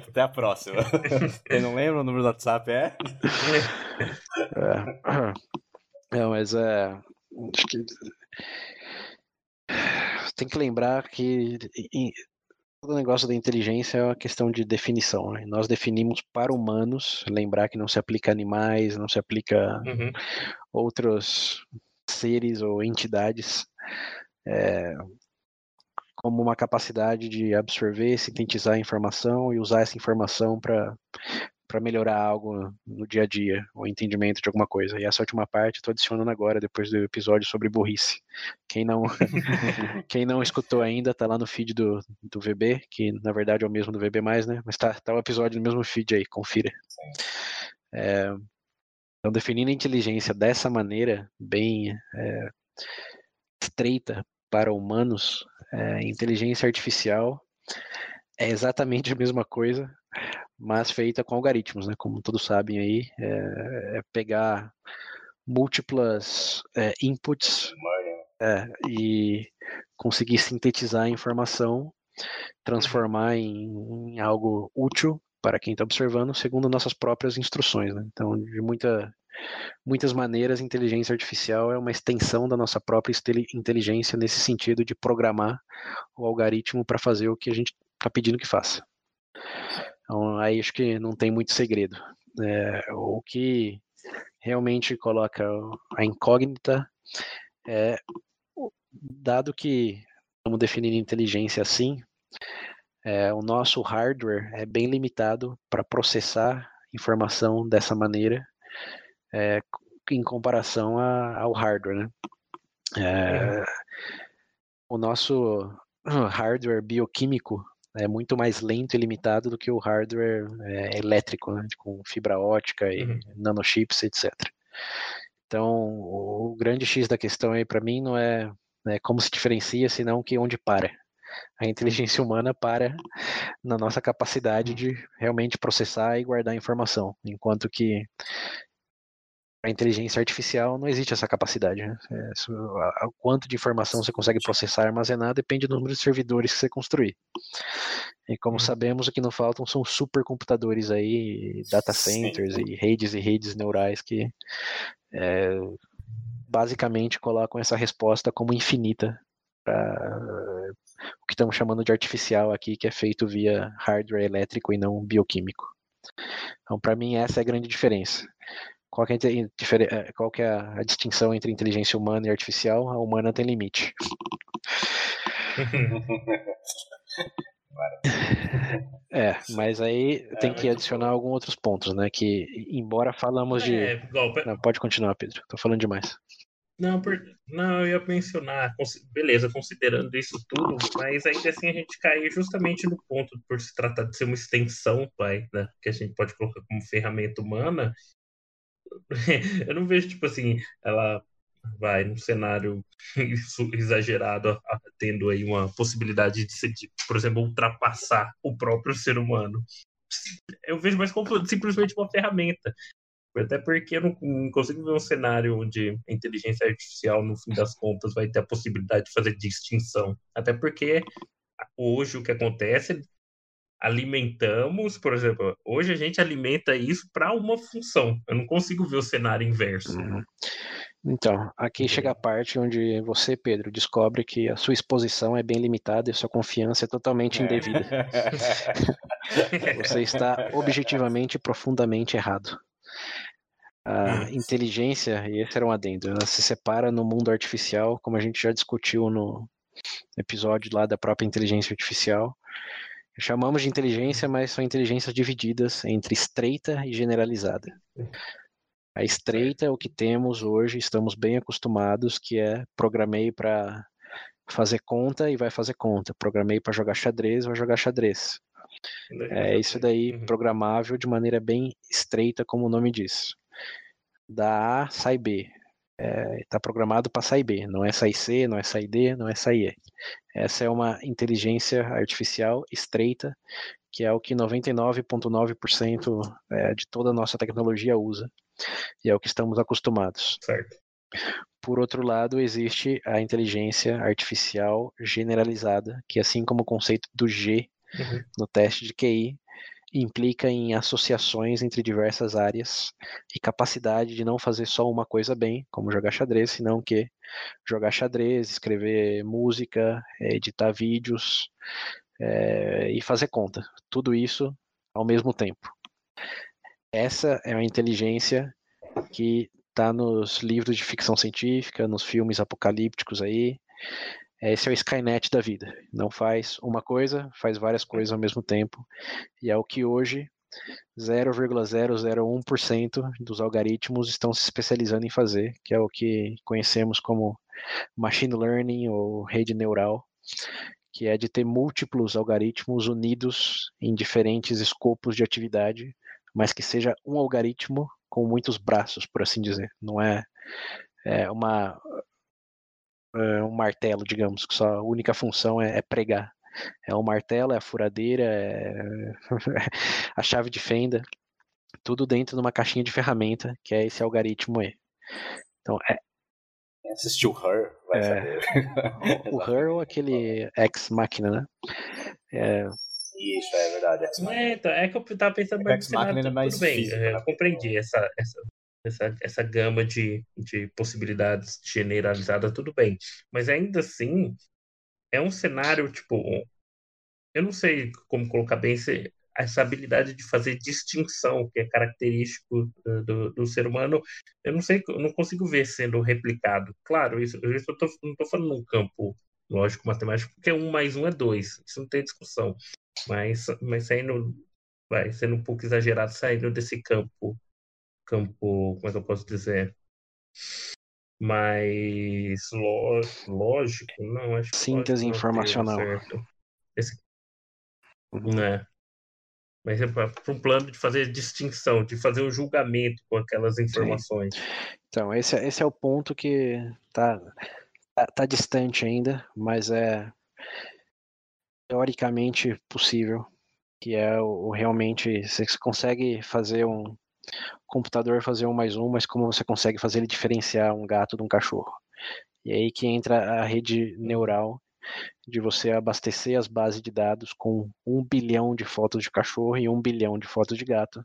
Até a próxima. Quem não lembra, o número do WhatsApp é? é. Não, mas é. Acho que. Tem que lembrar que todo negócio da inteligência é uma questão de definição. Né? Nós definimos para humanos, lembrar que não se aplica a animais, não se aplica uhum. outros seres ou entidades, é, como uma capacidade de absorver, sintetizar informação e usar essa informação para para melhorar algo no dia a dia, o entendimento de alguma coisa. E essa última parte estou adicionando agora, depois do episódio sobre burrice. Quem não, quem não escutou ainda, está lá no feed do, do VB, que na verdade é o mesmo do VB, né? Mas tá, tá o episódio no mesmo feed aí, confira. É, então, definindo a inteligência dessa maneira, bem é, estreita para humanos, é, inteligência artificial é exatamente a mesma coisa, mas feita com algoritmos, né? Como todos sabem aí, é, é pegar múltiplas é, inputs é, e conseguir sintetizar a informação, transformar em, em algo útil para quem está observando, segundo nossas próprias instruções. Né? Então, de muita, muitas maneiras, inteligência artificial é uma extensão da nossa própria inteligência nesse sentido de programar o algoritmo para fazer o que a gente está pedindo que faça. Então, aí acho que não tem muito segredo. É, o que realmente coloca a incógnita é, dado que estamos definindo inteligência assim, é, o nosso hardware é bem limitado para processar informação dessa maneira é, em comparação a, ao hardware, né? É, o nosso hardware bioquímico é muito mais lento e limitado do que o hardware é, elétrico, né, com fibra ótica e uhum. nanochips, etc. Então, o grande X da questão aí para mim não é, é, como se diferencia, senão que onde para. A inteligência humana para na nossa capacidade de realmente processar e guardar informação, enquanto que a inteligência artificial não existe essa capacidade. Né? É, o quanto de informação você consegue processar e armazenar depende do número de servidores que você construir. E como uhum. sabemos, o que não faltam são supercomputadores aí, data centers Sim. e redes e redes neurais que é, basicamente colocam essa resposta como infinita para o que estamos chamando de artificial aqui, que é feito via hardware elétrico e não bioquímico. Então, para mim, essa é a grande diferença. Qual que, é a, é, qual que é a distinção entre inteligência humana e artificial? A humana tem limite. É, mas aí é, tem que adicionar alguns outros pontos, né? Que, embora falamos de. É, Não, pode continuar, Pedro. Tô falando demais. Não, por... não, eu ia mencionar, beleza, considerando isso tudo, mas ainda assim a gente cai justamente no ponto, por se tratar de ser uma extensão, pai, né? Que a gente pode colocar como ferramenta humana, eu não vejo, tipo assim, ela vai num cenário exagerado, tendo aí uma possibilidade de, de, por exemplo, ultrapassar o próprio ser humano. Eu vejo mais como simplesmente uma ferramenta. Até porque eu não, consigo ver um cenário onde a inteligência artificial, no fim das contas, vai ter a possibilidade de fazer distinção. Até porque hoje o que acontece alimentamos, por exemplo, hoje a gente alimenta isso para uma função. Eu não consigo ver o cenário inverso. Uhum. Então, aqui chega a parte onde você, Pedro, descobre que a sua exposição é bem limitada e a sua confiança é totalmente é. indevida. você está objetivamente profundamente errado. A inteligência, e esse era um adendo, ela se separa no mundo artificial, como a gente já discutiu no episódio lá da própria inteligência artificial. Chamamos de inteligência, mas são inteligências divididas entre estreita e generalizada. A estreita é o que temos hoje, estamos bem acostumados, que é programei para fazer conta e vai fazer conta. Programei para jogar xadrez, vai jogar xadrez. É isso daí, uhum. programável de maneira bem estreita, como o nome diz. Da A sai B. Está é, tá programado para sair B. Não é sair C, não é sair D, não é sair E. Essa é uma inteligência artificial estreita, que é o que 99,9% é, de toda a nossa tecnologia usa. E é o que estamos acostumados. Certo. Por outro lado, existe a inteligência artificial generalizada, que assim como o conceito do G uhum. no teste de QI, implica em associações entre diversas áreas e capacidade de não fazer só uma coisa bem, como jogar xadrez, senão que jogar xadrez, escrever música, editar vídeos é, e fazer conta. Tudo isso ao mesmo tempo. Essa é a inteligência que está nos livros de ficção científica, nos filmes apocalípticos aí. Esse é o Skynet da vida. Não faz uma coisa, faz várias coisas ao mesmo tempo. E é o que hoje 0,001% dos algoritmos estão se especializando em fazer, que é o que conhecemos como machine learning ou rede neural, que é de ter múltiplos algoritmos unidos em diferentes escopos de atividade mas que seja um algoritmo com muitos braços, por assim dizer. Não é, é uma um martelo, digamos, que sua única função é, é pregar. É um martelo, é a furadeira, é a chave de fenda, tudo dentro de uma caixinha de ferramenta, que é esse algoritmo aí. Então, é, assistiu Her, vai é, saber. o Her ou aquele Ex Machina, né? É, isso, é verdade. É, então, é que eu tava pensando mais no cenário, tudo, mais tudo bem, eu né? compreendi essa, essa, essa, essa gama de, de possibilidades generalizadas, tudo bem. Mas ainda assim, é um cenário, tipo, eu não sei como colocar bem essa habilidade de fazer distinção, que é característico do, do ser humano, eu não sei, eu não consigo ver sendo replicado. Claro, isso, isso eu tô, não estou falando num campo lógico matemático, porque um mais um é dois, isso não tem discussão. Mas, mas saindo, vai, sendo um pouco exagerado, saindo desse campo, campo, como é que eu posso dizer? Mais lógico, não, acho que Síntese informacional. Esse, uhum. né? Mas é para um plano de fazer distinção, de fazer um julgamento com aquelas informações. Sim. Então, esse, é, esse é o ponto que tá, tá, tá distante ainda, mas é teoricamente possível, que é o, o realmente você consegue fazer um computador fazer um mais um, mas como você consegue fazer ele diferenciar um gato de um cachorro. E aí que entra a rede neural de você abastecer as bases de dados com um bilhão de fotos de cachorro e um bilhão de fotos de gato,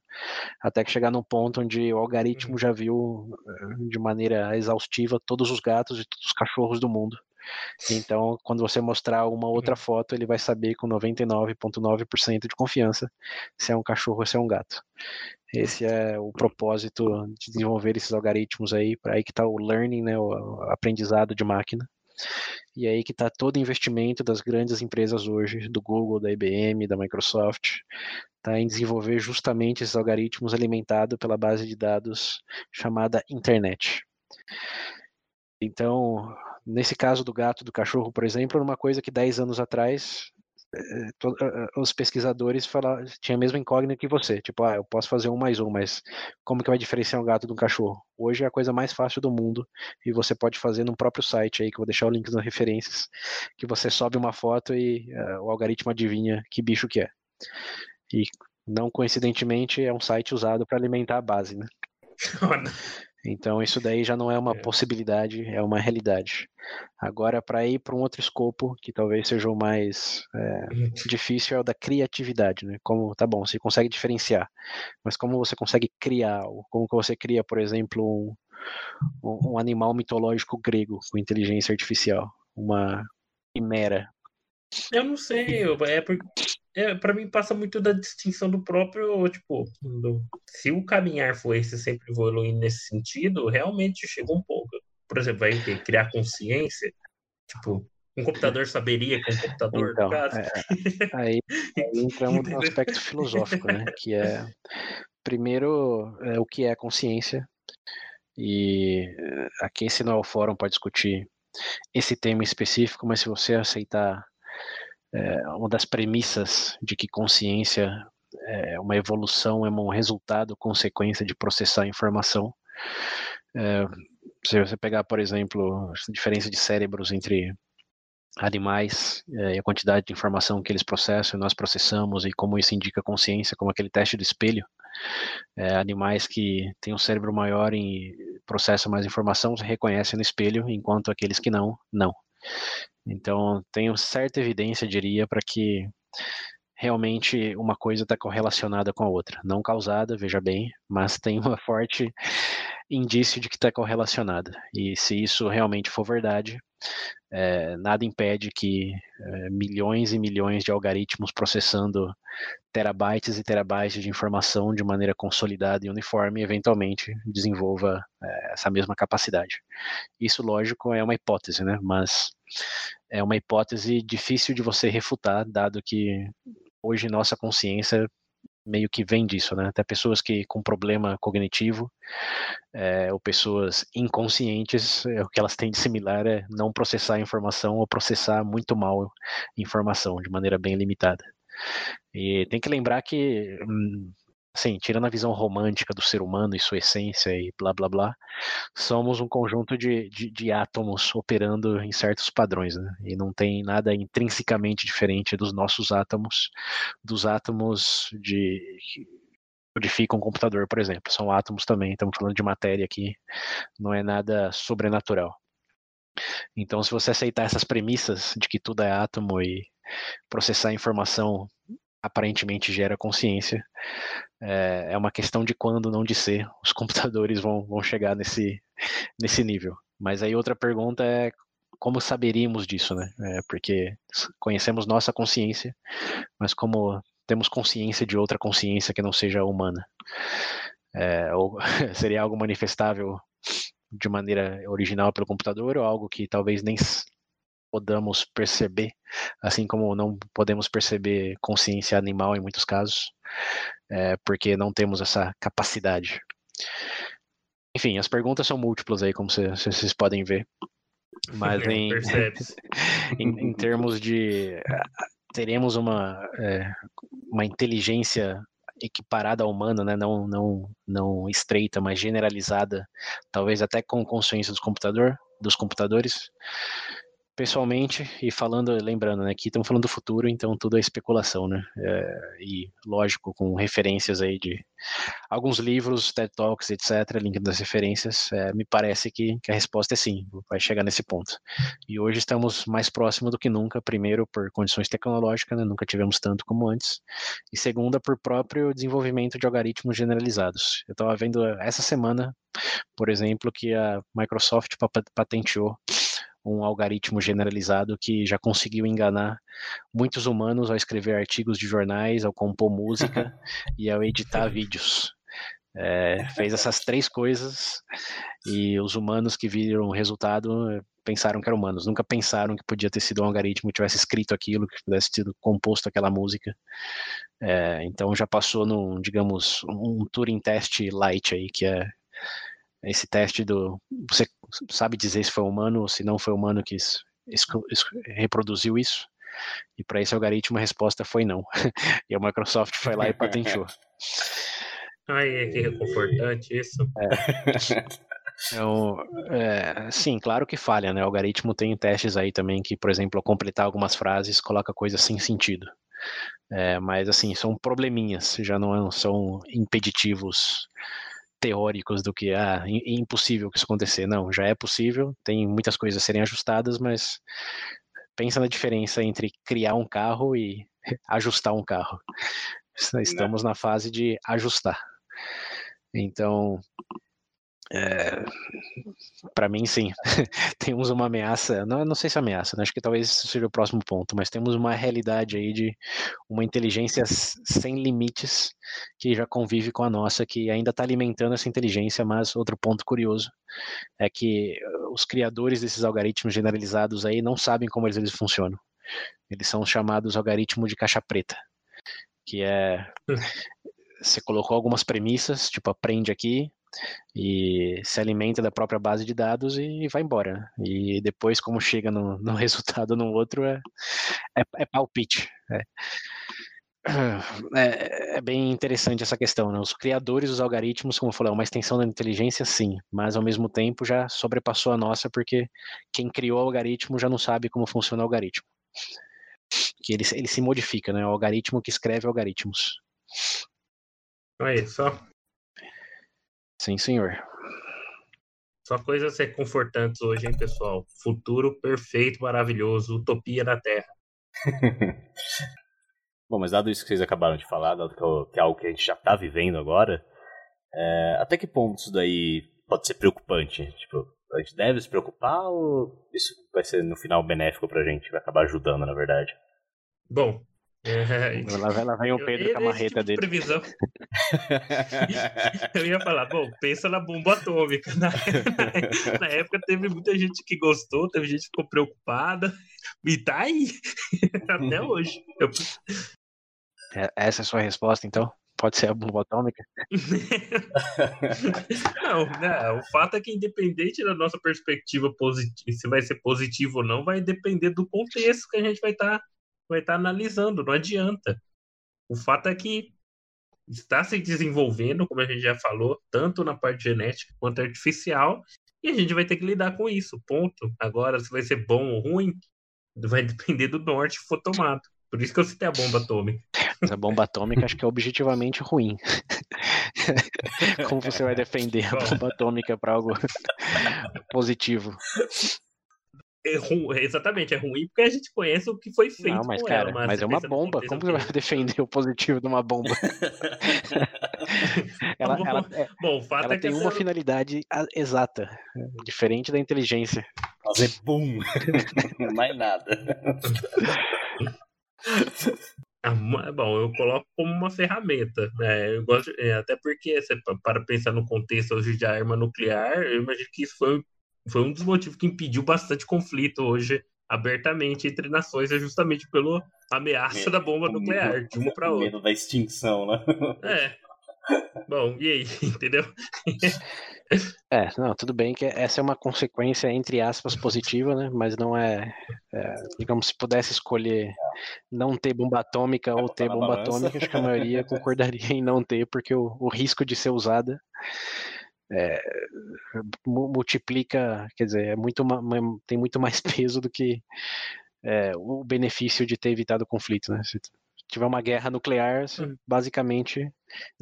até que chegar num ponto onde o algoritmo uhum. já viu eh, de maneira exaustiva todos os gatos e todos os cachorros do mundo. Então, quando você mostrar uma outra uhum. foto, ele vai saber com 99,9% de confiança se é um cachorro ou se é um gato. Esse é o propósito de desenvolver esses algoritmos aí, para aí que está o learning, né, o aprendizado de máquina. E aí que está todo o investimento das grandes empresas hoje, do Google, da IBM, da Microsoft, está em desenvolver justamente esses algoritmos alimentados pela base de dados chamada internet. Então, nesse caso do gato, do cachorro, por exemplo, uma coisa que 10 anos atrás eh, eh, eh, os pesquisadores falaram, tinha a mesma incógnita que você, tipo, ah, eu posso fazer um mais um, mas como que vai diferenciar um gato de um cachorro? Hoje é a coisa mais fácil do mundo e você pode fazer no próprio site aí, que eu vou deixar o link nas referências, que você sobe uma foto e uh, o algoritmo adivinha que bicho que é. E não coincidentemente é um site usado para alimentar a base, né? Então isso daí já não é uma É. possibilidade, é uma realidade. Agora, para ir para um outro escopo, que talvez seja o mais é, difícil, é o da criatividade, né? Como, tá bom, você consegue diferenciar, mas como você consegue criar, algo? como que você cria, por exemplo, um, um animal mitológico grego com inteligência artificial, uma quimera. Eu não sei, é porque é, para mim passa muito da distinção do próprio, tipo, do- se o caminhar for esse sempre evoluir nesse sentido, realmente chega um pouco. Por exemplo, vai ter- criar consciência, tipo, um computador saberia que é um computador, Então, é, aí, aí entramos no aspecto filosófico, né? Que é, primeiro, é, o que é consciência, e eh, aqui esse não é o fórum para discutir esse tema específico, mas se você aceitar é, uma das premissas de que consciência é uma evolução, é um resultado, consequência de processar informação. É, se você pegar, por exemplo, a diferença de cérebros entre animais é, e a quantidade de informação que eles processam, nós processamos e como isso indica consciência, como aquele teste do espelho. É, animais que têm um cérebro maior e processam mais informação reconhecem no espelho, enquanto aqueles que não, não. Então, tenho certa evidência, diria, para que realmente uma coisa está correlacionada com a outra. Não causada, veja bem, mas tem uma forte indício de que está correlacionada. E se isso realmente for verdade, é, nada impede que é, milhões e milhões de algoritmos processando terabytes e terabytes de informação de maneira consolidada e uniforme eventualmente desenvolva é, essa mesma capacidade. Isso, lógico, é uma hipótese, né? Mas é uma hipótese difícil de você refutar, dado que hoje nossa consciência meio que vem disso, né? Até pessoas que com problema cognitivo é, ou pessoas inconscientes, é, o que elas têm de similar é não processar a informação ou processar muito mal informação de maneira bem limitada. E tem que lembrar que, hum, assim, tirando a visão romântica do ser humano e sua essência e blá blá blá, somos um conjunto de, de, de átomos operando em certos padrões, né? E não tem nada intrinsecamente diferente dos nossos átomos, dos átomos de que codificam um computador, por exemplo. São átomos também, estamos falando de matéria aqui, não é nada sobrenatural. Então, se você aceitar essas premissas de que tudo é átomo e processar informação aparentemente gera consciência, é, é uma questão de quando, não de ser. Os computadores vão, vão chegar nesse, nesse nível. Mas aí outra pergunta é como saberíamos disso, né? É, porque conhecemos nossa consciência, mas como temos consciência de outra consciência que não seja humana? É, ou seria algo manifestável de maneira original pelo computador ou algo que talvez nem podamos perceber, assim como não podemos perceber consciência animal em muitos casos, é, porque não temos essa capacidade. Enfim, as perguntas são múltiplas aí, como vocês podem ver. Mas em, em, em, termos de teremos uma, é, uma inteligência equiparada à humana, né? não, não, não estreita, mas generalizada, talvez até com consciência dos, computador, dos computadores. Pessoalmente, e falando, lembrando, né, aqui estamos falando do futuro, então tudo é especulação, né? É, e lógico, com referências aí de alguns livros, TED Talks, etc., link das referências, é, me parece que, que, a resposta é sim, vai chegar nesse ponto. E hoje estamos mais próximo do que nunca, primeiro por condições tecnológicas, né, nunca tivemos tanto como antes, e segunda por próprio desenvolvimento de algoritmos generalizados. Eu estava vendo essa semana, por exemplo, que a Microsoft patenteou um algoritmo generalizado que já conseguiu enganar muitos humanos ao escrever artigos de jornais, ao compor música e ao editar vídeos. É, fez essas três coisas e os humanos que viram o resultado pensaram que eram humanos, nunca pensaram que podia ter sido um algoritmo que tivesse escrito aquilo, que tivesse sido composto aquela música. É, então já passou num, digamos, um Turing test light aí, que é esse teste do você sabe dizer se foi humano ou se não foi humano que isso, isso, isso, reproduziu isso e para esse algoritmo a resposta foi não e a Microsoft foi lá e patenteou ai é que reconfortante isso é. Então, é, sim, claro que falha, né? O algoritmo tem testes aí também que, por exemplo, ao completar algumas frases, coloca coisas sem sentido. É, mas, assim, são probleminhas, já não são impeditivos teóricos do que ah, é impossível que isso acontecer. Não, já é possível, tem muitas coisas a serem ajustadas, mas pensa na diferença entre criar um carro e ajustar um carro. Né. Estamos na fase de ajustar. Então, é, para mim, sim. temos uma ameaça, não, não sei se é ameaça, né? acho que talvez isso seja o próximo ponto, mas temos uma realidade aí de uma inteligência sem limites que já convive com a nossa, que ainda está alimentando essa inteligência, mas outro ponto curioso é que os criadores desses algoritmos generalizados aí não sabem como eles, eles funcionam. Eles são chamados algoritmos de caixa preta, que é hum. você colocou algumas premissas, tipo aprende aqui, e se alimenta da própria base de dados e vai embora. E depois, como chega no, no resultado no outro, é, é, é palpite. É. É, é, bem interessante essa questão. Né? Os criadores dos algoritmos, como eu falei, é uma extensão da inteligência, sim, mas ao mesmo tempo já sobrepassou a nossa, porque quem criou o algoritmo já não sabe como funciona o algoritmo. Que ele, ele se modifica, né? O algoritmo que escreve algoritmos. Aí, só Sim, senhor. Só coisas reconfortantes hoje, hein, pessoal? Futuro perfeito, maravilhoso, utopia na Terra. Bom, mas dado isso que vocês acabaram de falar, dado que é algo que a gente já está vivendo agora, é, até que ponto isso daí pode ser preocupante? Tipo, a gente deve se preocupar ou isso vai ser no final benéfico pra gente, vai acabar ajudando, na verdade? Bom, é, lá, lá vem o Pedro com a marreta tipo dele. previsão. eu ia falar, bom, pensa na bomba atômica. Na, na, na, época teve muita gente que gostou, teve gente que ficou preocupada. E tá aí. Até hoje. Eu... É, essa é a sua resposta, então? Pode ser a bomba atômica? não, né, o fato é que independente da nossa perspectiva positiva, se vai ser positivo ou não, vai depender do contexto que a gente vai estar tá vai estar analisando, não adianta. O fato é que está se desenvolvendo, como a gente já falou, tanto na parte genética quanto artificial, e a gente vai ter que lidar com isso, ponto. Agora, se vai ser bom ou ruim, vai depender do norte que for tomado. Por isso que eu citei a bomba atômica. Mas a bomba atômica acho que é objetivamente ruim. Como você vai defender a bomba atômica para algo positivo? É ru... Exatamente, é ruim porque a gente conhece o que foi feito não, mas, cara, ela, mas, mas é uma bomba. Como você vai defender o positivo de uma bomba? ela, bom, ela, é, bom, ela é tem uma essa... finalidade exata, diferente da inteligência. Fazer boom. Mais nada. Ah, bom, eu coloco como uma ferramenta, né? Eu gosto, é, até porque, para pensar no contexto hoje de arma nuclear, eu imagino que isso foi foi um dos motivos que impediu bastante conflito hoje abertamente entre nações, é justamente pela ameaça medo, da bomba nuclear, medo, de uma para outra. Medo da extinção, né? É. Bom, e aí, entendeu? É, não, tudo bem que essa é uma consequência, entre aspas, positiva, né? Mas não é, é digamos, se pudesse escolher não ter bomba atômica ou ter bomba atômica, acho que a maioria concordaria em não ter, porque o, o risco de ser usada é, multiplica, quer dizer, é muito, tem muito mais peso do que é, o benefício de ter evitado o conflito, né? Se tiver uma guerra nuclear, hum. basicamente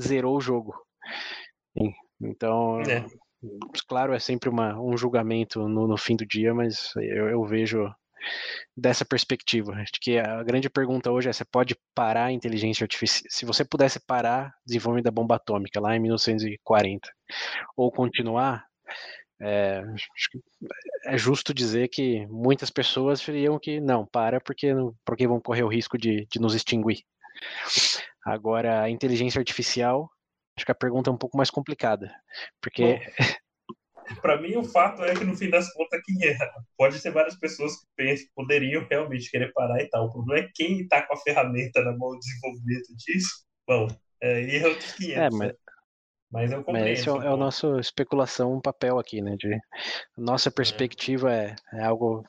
zerou o jogo. Então, é. claro, é sempre uma, um julgamento no, no fim do dia, mas eu, eu vejo dessa perspectiva. Acho que a grande pergunta hoje é: você pode parar a inteligência artificial? Se você pudesse parar o desenvolvimento da bomba atômica lá em 1940, ou continuar, é, é, justo dizer que muitas pessoas diriam que não, para, porque, porque vão correr o risco de, de nos extinguir. Agora, a inteligência artificial, acho que a pergunta é um pouco mais complicada, porque para mim, o fato é que no fim das contas, quem erra? Pode ter várias pessoas que pensam, poderiam realmente querer parar e tal. O problema é quem está com a ferramenta na mão do desenvolvimento disso. Bom, é, é outros 500. É, mas... Mas eu compreendo. Mas esse é, é o nosso especulação, um papel aqui, né? De, nossa perspectiva é. É, é algo,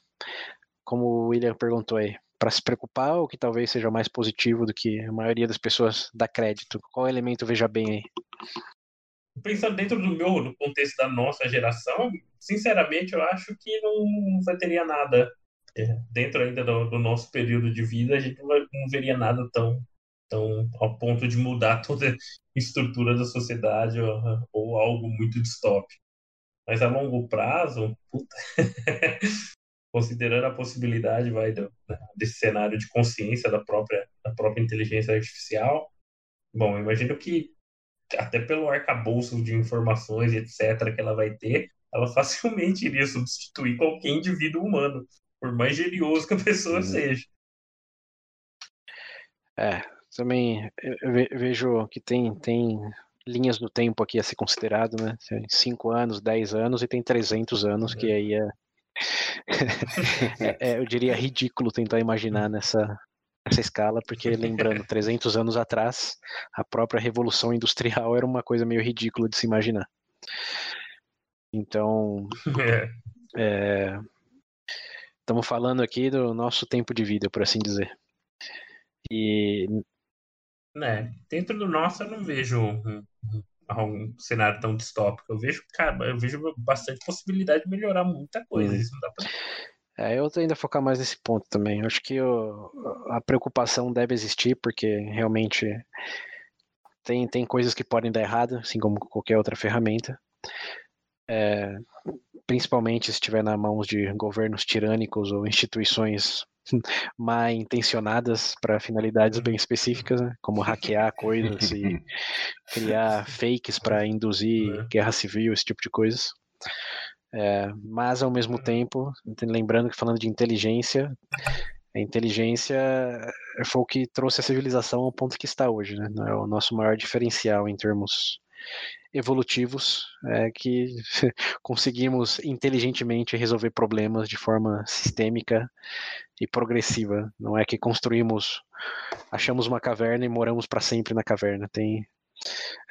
como o William perguntou aí, para se preocupar ou que talvez seja mais positivo do que a maioria das pessoas dá crédito? Qual elemento veja bem aí? Pensando dentro do meu, no contexto da nossa geração, sinceramente, eu acho que não, não teria nada é, dentro ainda do, do, nosso período de vida, a gente não, não veria nada tão Então, ao ponto de mudar toda a estrutura da sociedade ou, ou algo muito distópico. Mas a longo prazo, puta, considerando a possibilidade vai, do, desse cenário de consciência da própria, da própria inteligência artificial, bom, imagino que até pelo arcabouço de informações, etc., que ela vai ter, ela facilmente iria substituir qualquer indivíduo humano, por mais genioso que a pessoa uhum. seja. É, também vejo que tem, tem linhas do tempo aqui a ser considerado, né? 5 anos, 10 anos e tem 300 anos, que aí é, é, é, eu diria ridículo tentar imaginar nessa, nessa escala, porque lembrando, 300 anos atrás, a própria revolução industrial era uma coisa meio ridícula de se imaginar. Então, é, estamos falando aqui do nosso tempo de vida, por assim dizer. E né, dentro do nosso eu não vejo um, um, um, cenário tão distópico. Eu vejo, cara, eu vejo bastante possibilidade de melhorar muita coisa. Uhum. Isso não dá pra... É, eu ainda focar mais nesse ponto também. Eu acho que eu, a preocupação deve existir, porque realmente tem, tem coisas que podem dar errado, assim como qualquer outra ferramenta. É, principalmente se estiver na mãos de governos tirânicos ou instituições mal intencionadas para finalidades bem específicas, né? como hackear coisas e criar fakes para induzir é. guerra civil, esse tipo de coisas. É, mas ao mesmo tempo, lembrando que falando de inteligência, a inteligência foi o que trouxe a civilização ao ponto que está hoje, né? É o nosso maior diferencial em termos evolutivos é, que conseguimos inteligentemente resolver problemas de forma sistêmica e progressiva. Não é que construímos, achamos uma caverna e moramos para sempre na caverna. Tem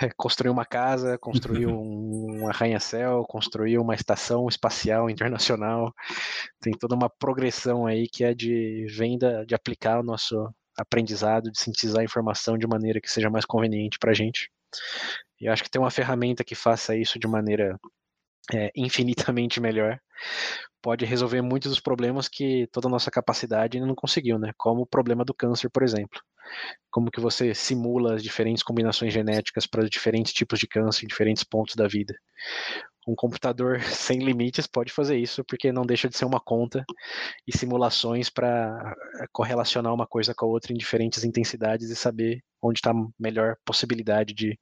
é, construir uma casa, construir um arranha-céu, construir uma estação espacial internacional. Tem toda uma progressão aí que é de venda, de aplicar o nosso aprendizado, de sintetizar a informação de maneira que seja mais conveniente para a gente. E acho que tem uma ferramenta que faça isso de maneira é, infinitamente melhor pode resolver muitos dos problemas que toda a nossa capacidade ainda não conseguiu, né? Como o problema do câncer, por exemplo. Como que você simula as diferentes combinações genéticas para diferentes tipos de câncer em diferentes pontos da vida um computador sem limites pode fazer isso, porque não deixa de ser uma conta e simulações para eh, correlacionar uma coisa com a outra em diferentes intensidades e saber onde está a melhor possibilidade de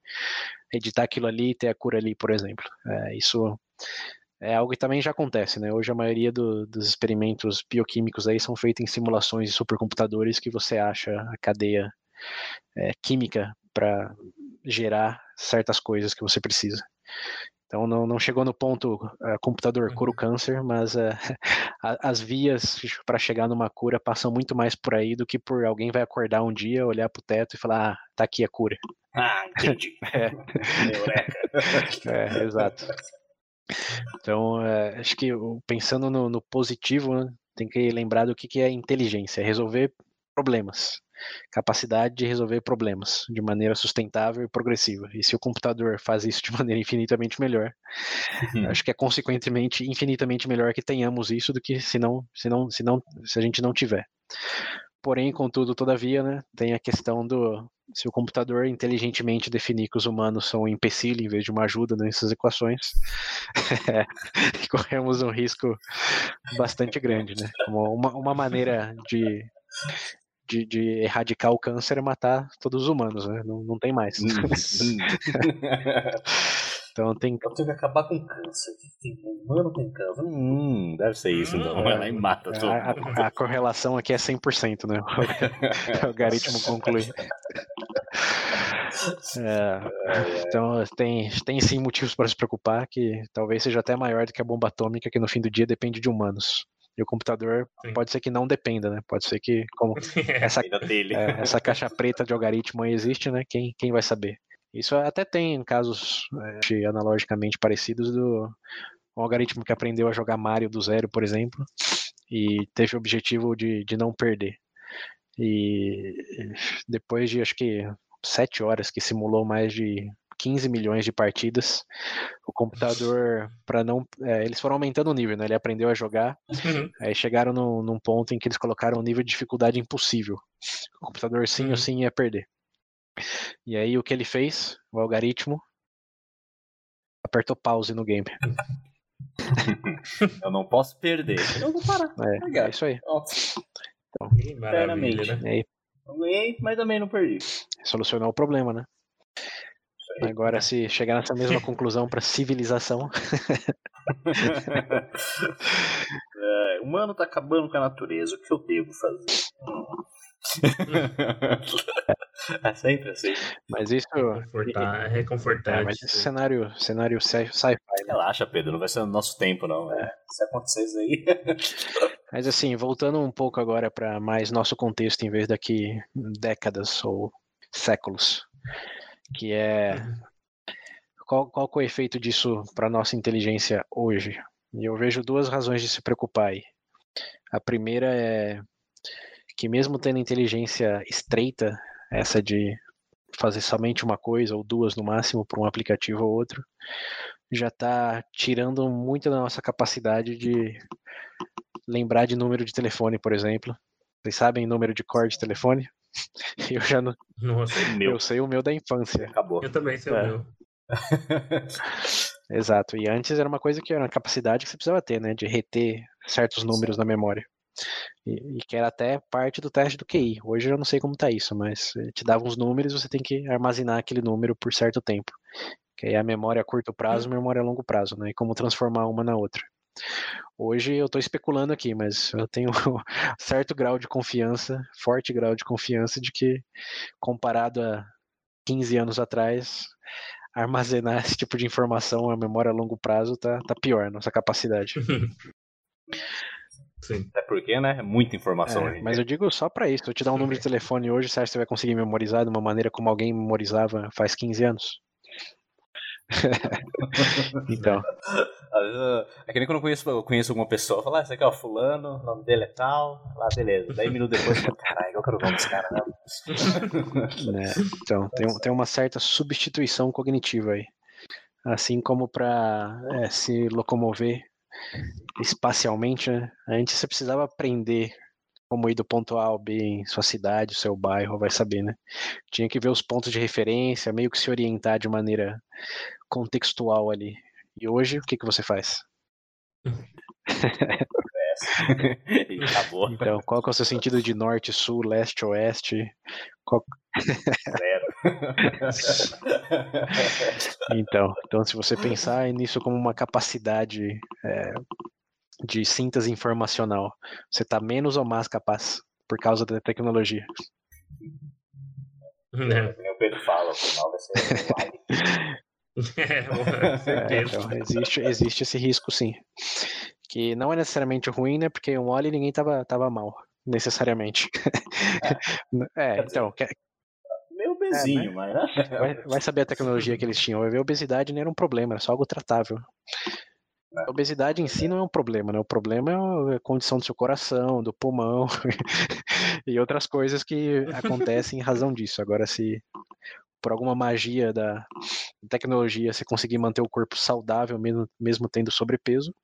editar aquilo ali e ter a cura ali, por exemplo. É, isso é algo que também já acontece, né? Hoje a maioria do, dos experimentos bioquímicos aí são feitos em simulações de supercomputadores que você acha a cadeia é, química para gerar certas coisas que você precisa. Então não, não chegou no ponto uh, computador cura o uhum. câncer, mas uh, as vias para chegar numa cura passam muito mais por aí do que por alguém vai acordar um dia, olhar para o teto e falar, ah, tá aqui a cura. Ah, entendi. é. é, exato. Então, uh, acho que pensando no, no positivo, né, tem que lembrar do que, que é inteligência, é resolver problemas capacidade de resolver problemas de maneira sustentável e progressiva. E se o computador faz isso de maneira infinitamente melhor, uhum. acho que é consequentemente infinitamente melhor que tenhamos isso do que se não, se não, se não, se a gente não tiver. Porém, contudo, todavia, né, tem a questão do se o computador inteligentemente definir que os humanos são um empecilho em vez de uma ajuda nessas equações, é, corremos um risco bastante grande, né? Uma, uma maneira de de, de, erradicar o câncer é matar todos os humanos, né? Não, não tem mais. Então tem... Então tem que acabar com o câncer. Tem humano tem câncer. Hum, deve ser isso, então. Vai lá e mata tudo. A, a, a, correlação aqui é 100%, né? O algoritmo conclui. É, então tem, tem sim motivos para se preocupar que talvez seja até maior do que a bomba atômica que no fim do dia depende de humanos. E o computador Sim. pode ser que não dependa, né? Pode ser que, como essa, é, essa caixa preta de algoritmo aí existe, né? Quem, quem vai saber? Isso até tem casos é, analogicamente parecidos do um algoritmo que aprendeu a jogar Mario do zero, por exemplo, e teve o objetivo de, de não perder. E depois de acho que sete horas que simulou mais de 15 milhões de partidas. O computador, para não. É, eles foram aumentando o nível, né? Ele aprendeu a jogar. Uhum. Aí chegaram no, num ponto em que eles colocaram um nível de dificuldade impossível. O computador sim uhum. ou sim ia perder. E aí o que ele fez? O algoritmo apertou pause no game. Eu não posso perder. Eu vou parar. É, é isso aí. Que maravilha, né? Aí Não ganhei, mas também não perdi. solucionou o problema, né? Agora, se chegar nessa mesma conclusão para civilização, É, o humano tá acabando com a natureza. O que eu devo fazer? É sempre assim. mas isso. Reconfortar, é reconfortante. É, mas esse cenário, cenário sci- sci-fi, né? Relaxa, Pedro. Não vai ser no nosso tempo, não. É. Se acontecer isso aí. Mas assim, voltando um pouco agora para mais nosso contexto, em vez daqui décadas ou séculos, que é qual, qual que é o efeito disso para nossa inteligência hoje? E eu vejo duas razões de se preocupar aí. A primeira é que mesmo tendo inteligência estreita, essa de fazer somente uma coisa ou duas no máximo para um aplicativo ou outro, já está tirando muito da nossa capacidade de lembrar de número de telefone, por exemplo. Vocês sabem número de cor de telefone? Eu já não, Nossa, Meu, eu sei o meu da infância. acabou. eu também sei o É. meu. Exato. E antes era uma coisa que era uma capacidade que você precisava ter, né, de reter certos números na memória. E, e que era até parte do teste do QI. Hoje eu não sei como tá isso, mas te dava uns números e você tem que armazenar aquele número por certo tempo. Que aí é a memória a curto prazo e a memória a longo prazo, né? E como transformar uma na outra. Hoje eu estou especulando aqui, mas eu tenho certo grau de confiança, forte grau de confiança de que, comparado a 15 anos atrás, armazenar esse tipo de informação, a memória a longo prazo, tá, tá pior, nossa capacidade. Sim. É porque, né? É muita informação É, mas eu digo só pra isso, eu te dar um número de telefone hoje, você acha que você vai conseguir memorizar de uma maneira como alguém memorizava faz 15 anos? então, Às vezes, eu- É que nem quando eu conheço, eu conheço alguma pessoa, eu falo, ah, esse aqui é o fulano, o nome dele é tal, lá, beleza. Daí minuto depois, eu falo, caralho, qual que era o nome desse cara né, então tem, tem uma certa substituição cognitiva aí. Assim como para se locomover espacialmente, né, antes você precisava aprender como ir do ponto A ao B em sua cidade, seu bairro, vai saber, né? Tinha que ver os pontos de referência, meio que se orientar de maneira contextual ali. E hoje, o que, que você faz? acabou. Então, qual que é o seu sentido de norte, sul, leste, oeste? Zero. Então, então se você pensar nisso como uma capacidade é, de síntese informacional, você está menos ou mais capaz por causa da tecnologia. Né? Nem o Pedro fala, o final vai ser um. É, com É, certeza. então, existe, existe esse risco, sim. Que não é necessariamente ruim, né? Porque um óleo ninguém tava, tava mal, necessariamente. É, então, quer- Meio bezinho, mas né? vai, vai saber a tecnologia que eles tinham. A obesidade não era um problema, era só algo tratável. A obesidade em si não é um problema, né? O problema é a condição do seu coração, do pulmão e outras coisas que acontecem em razão disso. Agora, se por alguma magia da tecnologia você conseguir manter o corpo saudável mesmo, mesmo tendo sobrepeso,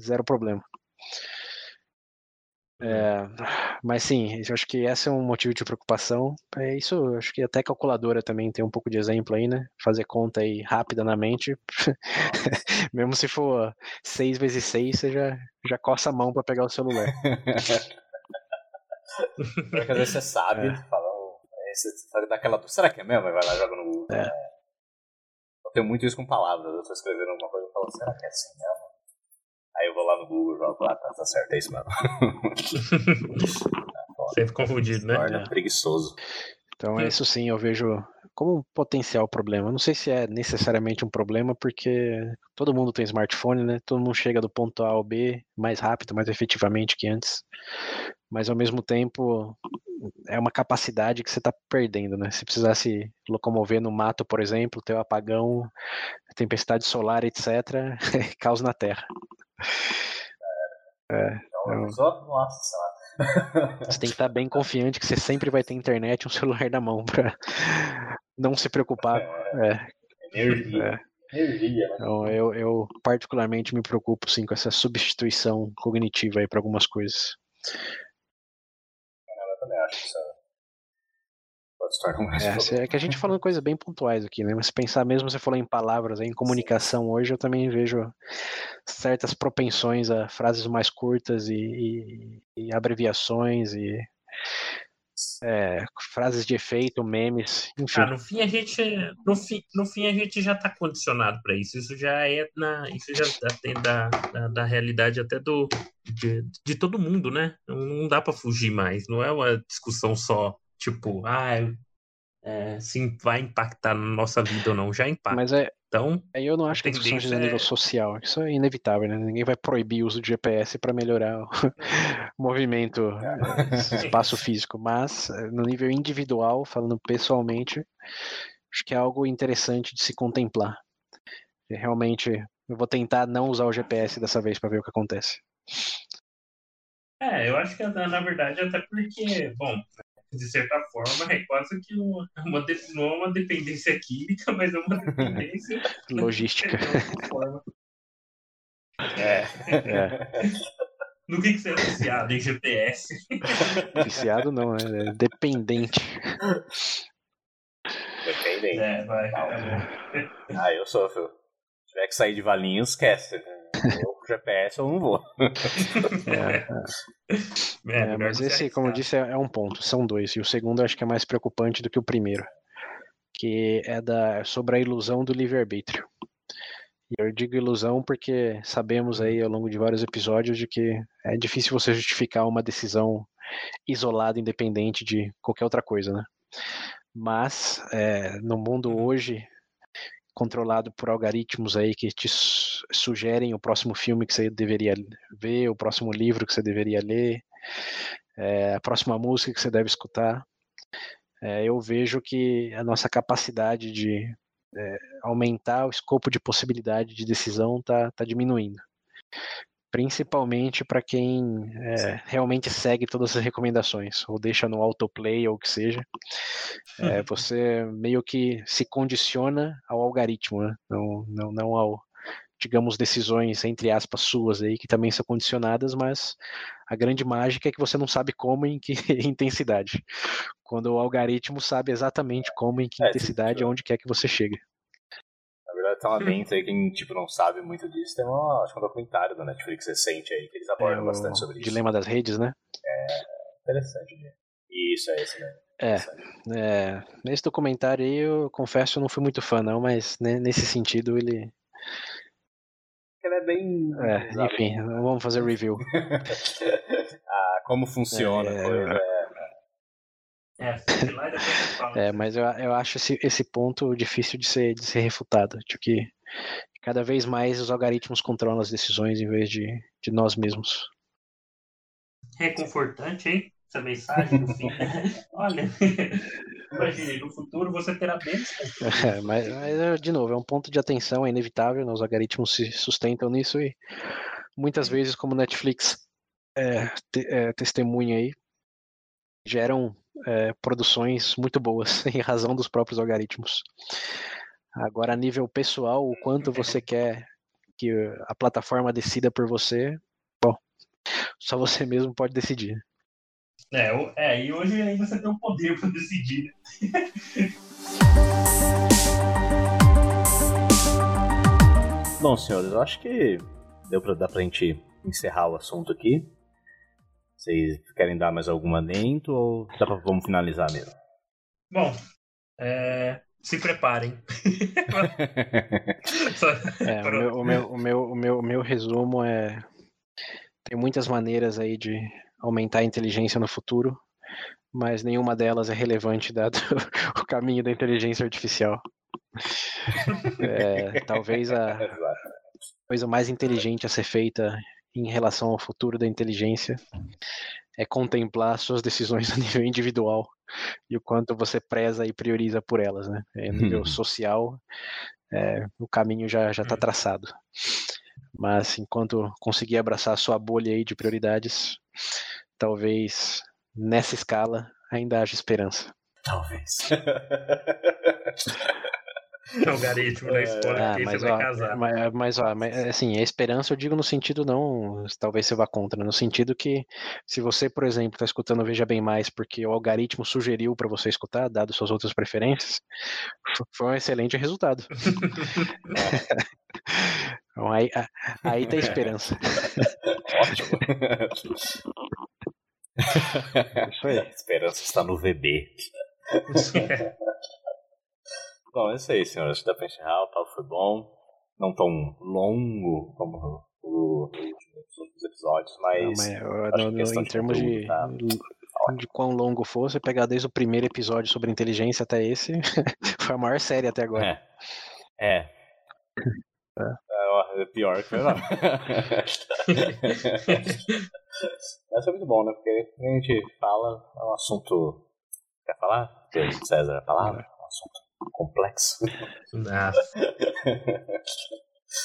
zero problema. É, mas sim, eu acho que esse é um motivo de preocupação. É isso, eu acho que até calculadora também tem um pouco de exemplo aí, né? Fazer conta aí rápida na mente. Mesmo se for 6 vezes 6, você já, já coça a mão para pegar o celular. Pior que às vezes você sabe, É. fala, "Oh, aí você sabe daquela. Será que é mesmo? Vai lá joga no Google. É. Eu tenho muito isso com palavras. Eu tô escrevendo alguma coisa e falo, será que é assim mesmo? Eu vou lá no Google e jogo lá, tá, tá certo, é isso mesmo. Sempre confundido, né? Torna preguiçoso. Então, Hum. isso sim eu vejo como um potencial problema. Não sei se é necessariamente um problema, porque todo mundo tem smartphone, né? Todo mundo chega do ponto A ao B mais rápido, mais efetivamente que antes. Mas ao mesmo tempo é uma capacidade que você está perdendo, né? Se precisasse locomover no mato, por exemplo, ter o apagão, tempestade solar, etc., caos na Terra. Então, Eu- a pessoa, nossa senhora. Você tem que estar bem confiante que você sempre vai ter internet e um celular na mão para não se preocupar. É, Energia. Energia, né? Então, eu, eu particularmente me preocupo sim com essa substituição cognitiva aí para algumas coisas. Eu também acho que isso é pode se tornar mais é, é que a gente falando coisas bem pontuais aqui, né? Mas se pensar mesmo, você falou em palavras, em comunicação hoje, eu também vejo certas propensões a frases mais curtas e, e, e abreviações e é, frases de efeito, memes, enfim. Ah, no fim a gente, no fim, no fim a gente já está condicionado para isso. Isso já é na, isso já tem da, da, da, realidade até do de, de todo mundo, né? Não dá para fugir mais. Não é uma discussão só tipo, ah, é, se vai impactar na nossa vida ou não, já impacta. Mas é, então, aí eu não acho que discussão seja nível é... social, isso é inevitável, né? Ninguém vai proibir o uso de GPS para melhorar o movimento, espaço físico, mas eh, no nível individual, falando pessoalmente, acho que é algo interessante de se contemplar. E realmente, eu vou tentar não usar o GPS dessa vez para ver o que acontece. É, eu acho que na verdade até porque, bom, de certa forma, é quase que uma, uma, não é uma dependência química, mas é uma dependência logística. É. é. No que, que você é viciado? Em GPS? Viciado não, é dependente. Dependente. É, vai. ah, eu sou, filho. Se tiver que sair de Valinhos, esquece. Eu com GPS eu não vou. É, é. é mas esse, como eu disse, é um ponto. São dois. E o segundo eu acho que é mais preocupante do que o primeiro. Que é da, sobre a ilusão do livre-arbítrio. E eu digo ilusão porque sabemos aí ao longo de vários episódios de que é difícil você justificar uma decisão isolada, independente de qualquer outra coisa, né? Mas é, no mundo uhum. hoje controlado por algoritmos aí que te sugerem o próximo filme que você deveria ver, o próximo livro que você deveria ler, é, a próxima música que você deve escutar. É, eu vejo que a nossa capacidade de é, aumentar o escopo de possibilidade de decisão está tá diminuindo principalmente para quem é, realmente segue todas as recomendações, ou deixa no autoplay ou o que seja. É, você meio que se condiciona ao algoritmo, né? não, não, não ao, digamos, decisões, entre aspas, suas aí, que também são condicionadas, mas a grande mágica é que você não sabe como e em que intensidade. Quando o algoritmo sabe exatamente como e em que é, intensidade, onde quer que você chegue uma mente aí, quem tipo, não sabe muito disso, tem uma, acho que um documentário da Netflix recente aí, que eles abordam é bastante sobre isso. Dilema das redes, né? É interessante. Né? Isso, é esse, né? É, é, nesse documentário aí eu confesso eu não fui muito fã não, mas né, nesse sentido ele... Ele é bem... É, enfim, vamos fazer review. ah, como funciona é, a coisa, é é, é, mas eu, eu acho esse, esse ponto difícil de ser, de ser refutado, de que cada vez mais os algoritmos controlam as decisões em vez de, de nós mesmos. Reconfortante, hein? Essa mensagem no fim. Olha, imagine, no futuro você terá bem. É, mas, mas, de novo, é um ponto de atenção, é inevitável, né? os algoritmos se sustentam nisso e muitas vezes, como Netflix é, te, é, testemunha aí, geram é, produções muito boas em razão dos próprios algoritmos. Agora, a nível pessoal, o quanto você quer que a plataforma decida por você, bom, só você mesmo pode decidir. É, é e hoje aí você tem o poder para decidir. Bom, senhores, eu acho que deu para dar pra gente encerrar o assunto aqui. Vocês querem dar mais algum adendo ou dá pra, vamos finalizar mesmo? Bom, é, se preparem. é, o, meu, o, meu, o, meu, o, meu, o meu resumo é: tem muitas maneiras aí de aumentar a inteligência no futuro, mas nenhuma delas é relevante dado o caminho da inteligência artificial. É, talvez a coisa mais inteligente a ser feita em relação ao futuro da inteligência é contemplar suas decisões a nível individual e o quanto você preza e prioriza por elas, né? A nível uhum. social, é, o caminho já já está traçado. Mas enquanto conseguir abraçar a sua bolha aí de prioridades, talvez nessa escala ainda haja esperança. Talvez. algoritmo na escola, Ah, quem você mas, vai ó, casar. mas, mas, ó, mas, assim, a esperança eu digo no sentido não, talvez você vá contra, no sentido que se você, por exemplo, está escutando Veja Bem Mais porque o algoritmo sugeriu para você escutar, dado suas outras preferências, foi um excelente resultado. Então, aí, a- aí tem esperança. Ótimo. Isso aí. A esperança está no VB. Bom, é isso aí, que dá pra encerrar. O papo foi bom. Não tão longo como o- os outros episódios, Não, mas. mas, no- que no- questão em de termos de, conteúdo tá de quão longo for, você pegar desde o primeiro episódio sobre inteligência até esse, foi a maior série até agora. É. É. É, pior que foi lá. Mas foi muito bom, né? Porque a gente fala, é um assunto. Quer falar? César, a palavra? É um assunto complexo. Nossa.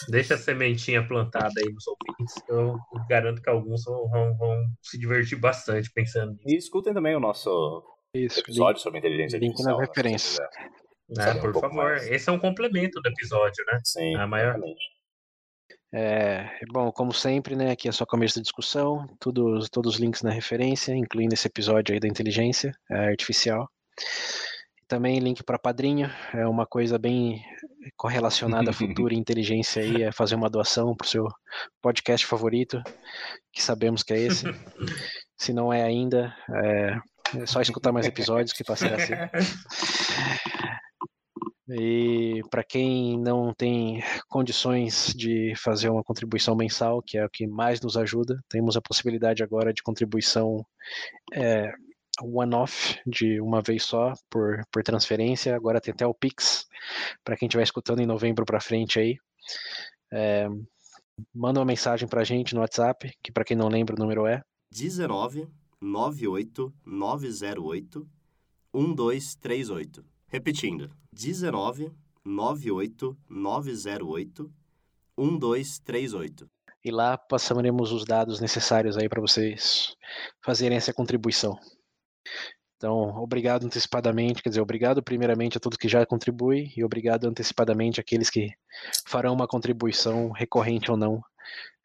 Deixa a sementinha plantada aí nos ouvintes. Eu garanto que alguns vão, vão- se divertir bastante pensando nisso. E escutem também o nosso Isso, episódio sobre inteligência link artificial. nas né, referências. se quiser. Ah, um por pouco favor. mais. Esse é um complemento do episódio, né? Sim, A maior- exatamente. É, bom, como sempre, né, aqui é só começo da discussão, todos, todos os links na referência, incluindo esse episódio aí da inteligência é, artificial. Também link para Padrinho, é uma coisa bem correlacionada à futura inteligência aí, é fazer uma doação para o seu podcast favorito, que sabemos que é esse. Se não é ainda, é, é só escutar mais episódios que passará a ser. E para quem não tem condições de fazer uma contribuição mensal, que é o que mais nos ajuda, temos a possibilidade agora de contribuição é, one-off, de uma vez só, por, por transferência. Agora tem até o Pix, para quem estiver escutando em novembro para frente aí. É, manda uma mensagem para a gente no WhatsApp, que para quem não lembra o número é 19 98 908 1238. Repetindo, 19 98 908 1238. e lá passaremos os dados necessários aí para vocês fazerem essa contribuição. Então, obrigado antecipadamente, quer dizer, obrigado primeiramente a todos que já contribuem e obrigado antecipadamente àqueles que farão uma contribuição recorrente ou não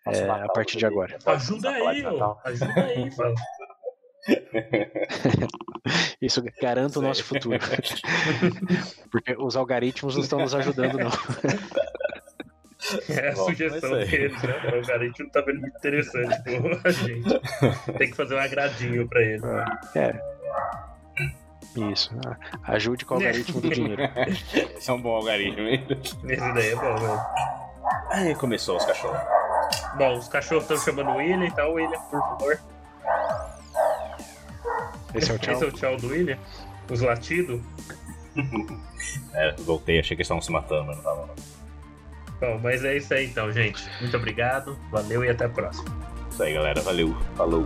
Nossa, é, Natal a partir de agora. Ajuda aí, ó. Natal. Ajuda aí, fala. Isso garanta o nosso futuro, porque os algoritmos não estão nos ajudando não. É a Bom, sugestão é deles, né? O cara a gente não tá vendo muito interessante com a gente. Tem que fazer um agradinho pra ele. É. Isso. Ajude com o algoritmo do dinheiro. Esse é um bom algoritmo, hein? Esse daí é bom, mesmo. Aí começou os cachorros. Bom, os cachorros estão chamando o William, então, William, por favor. Esse é o tchau. Esse é o tchau do William. Os latidos. É, voltei, achei que eles estavam se matando, mas não não. Bom, mas é isso aí então, gente. Muito obrigado, valeu e até a próxima. Isso aí, galera. Valeu. Falou.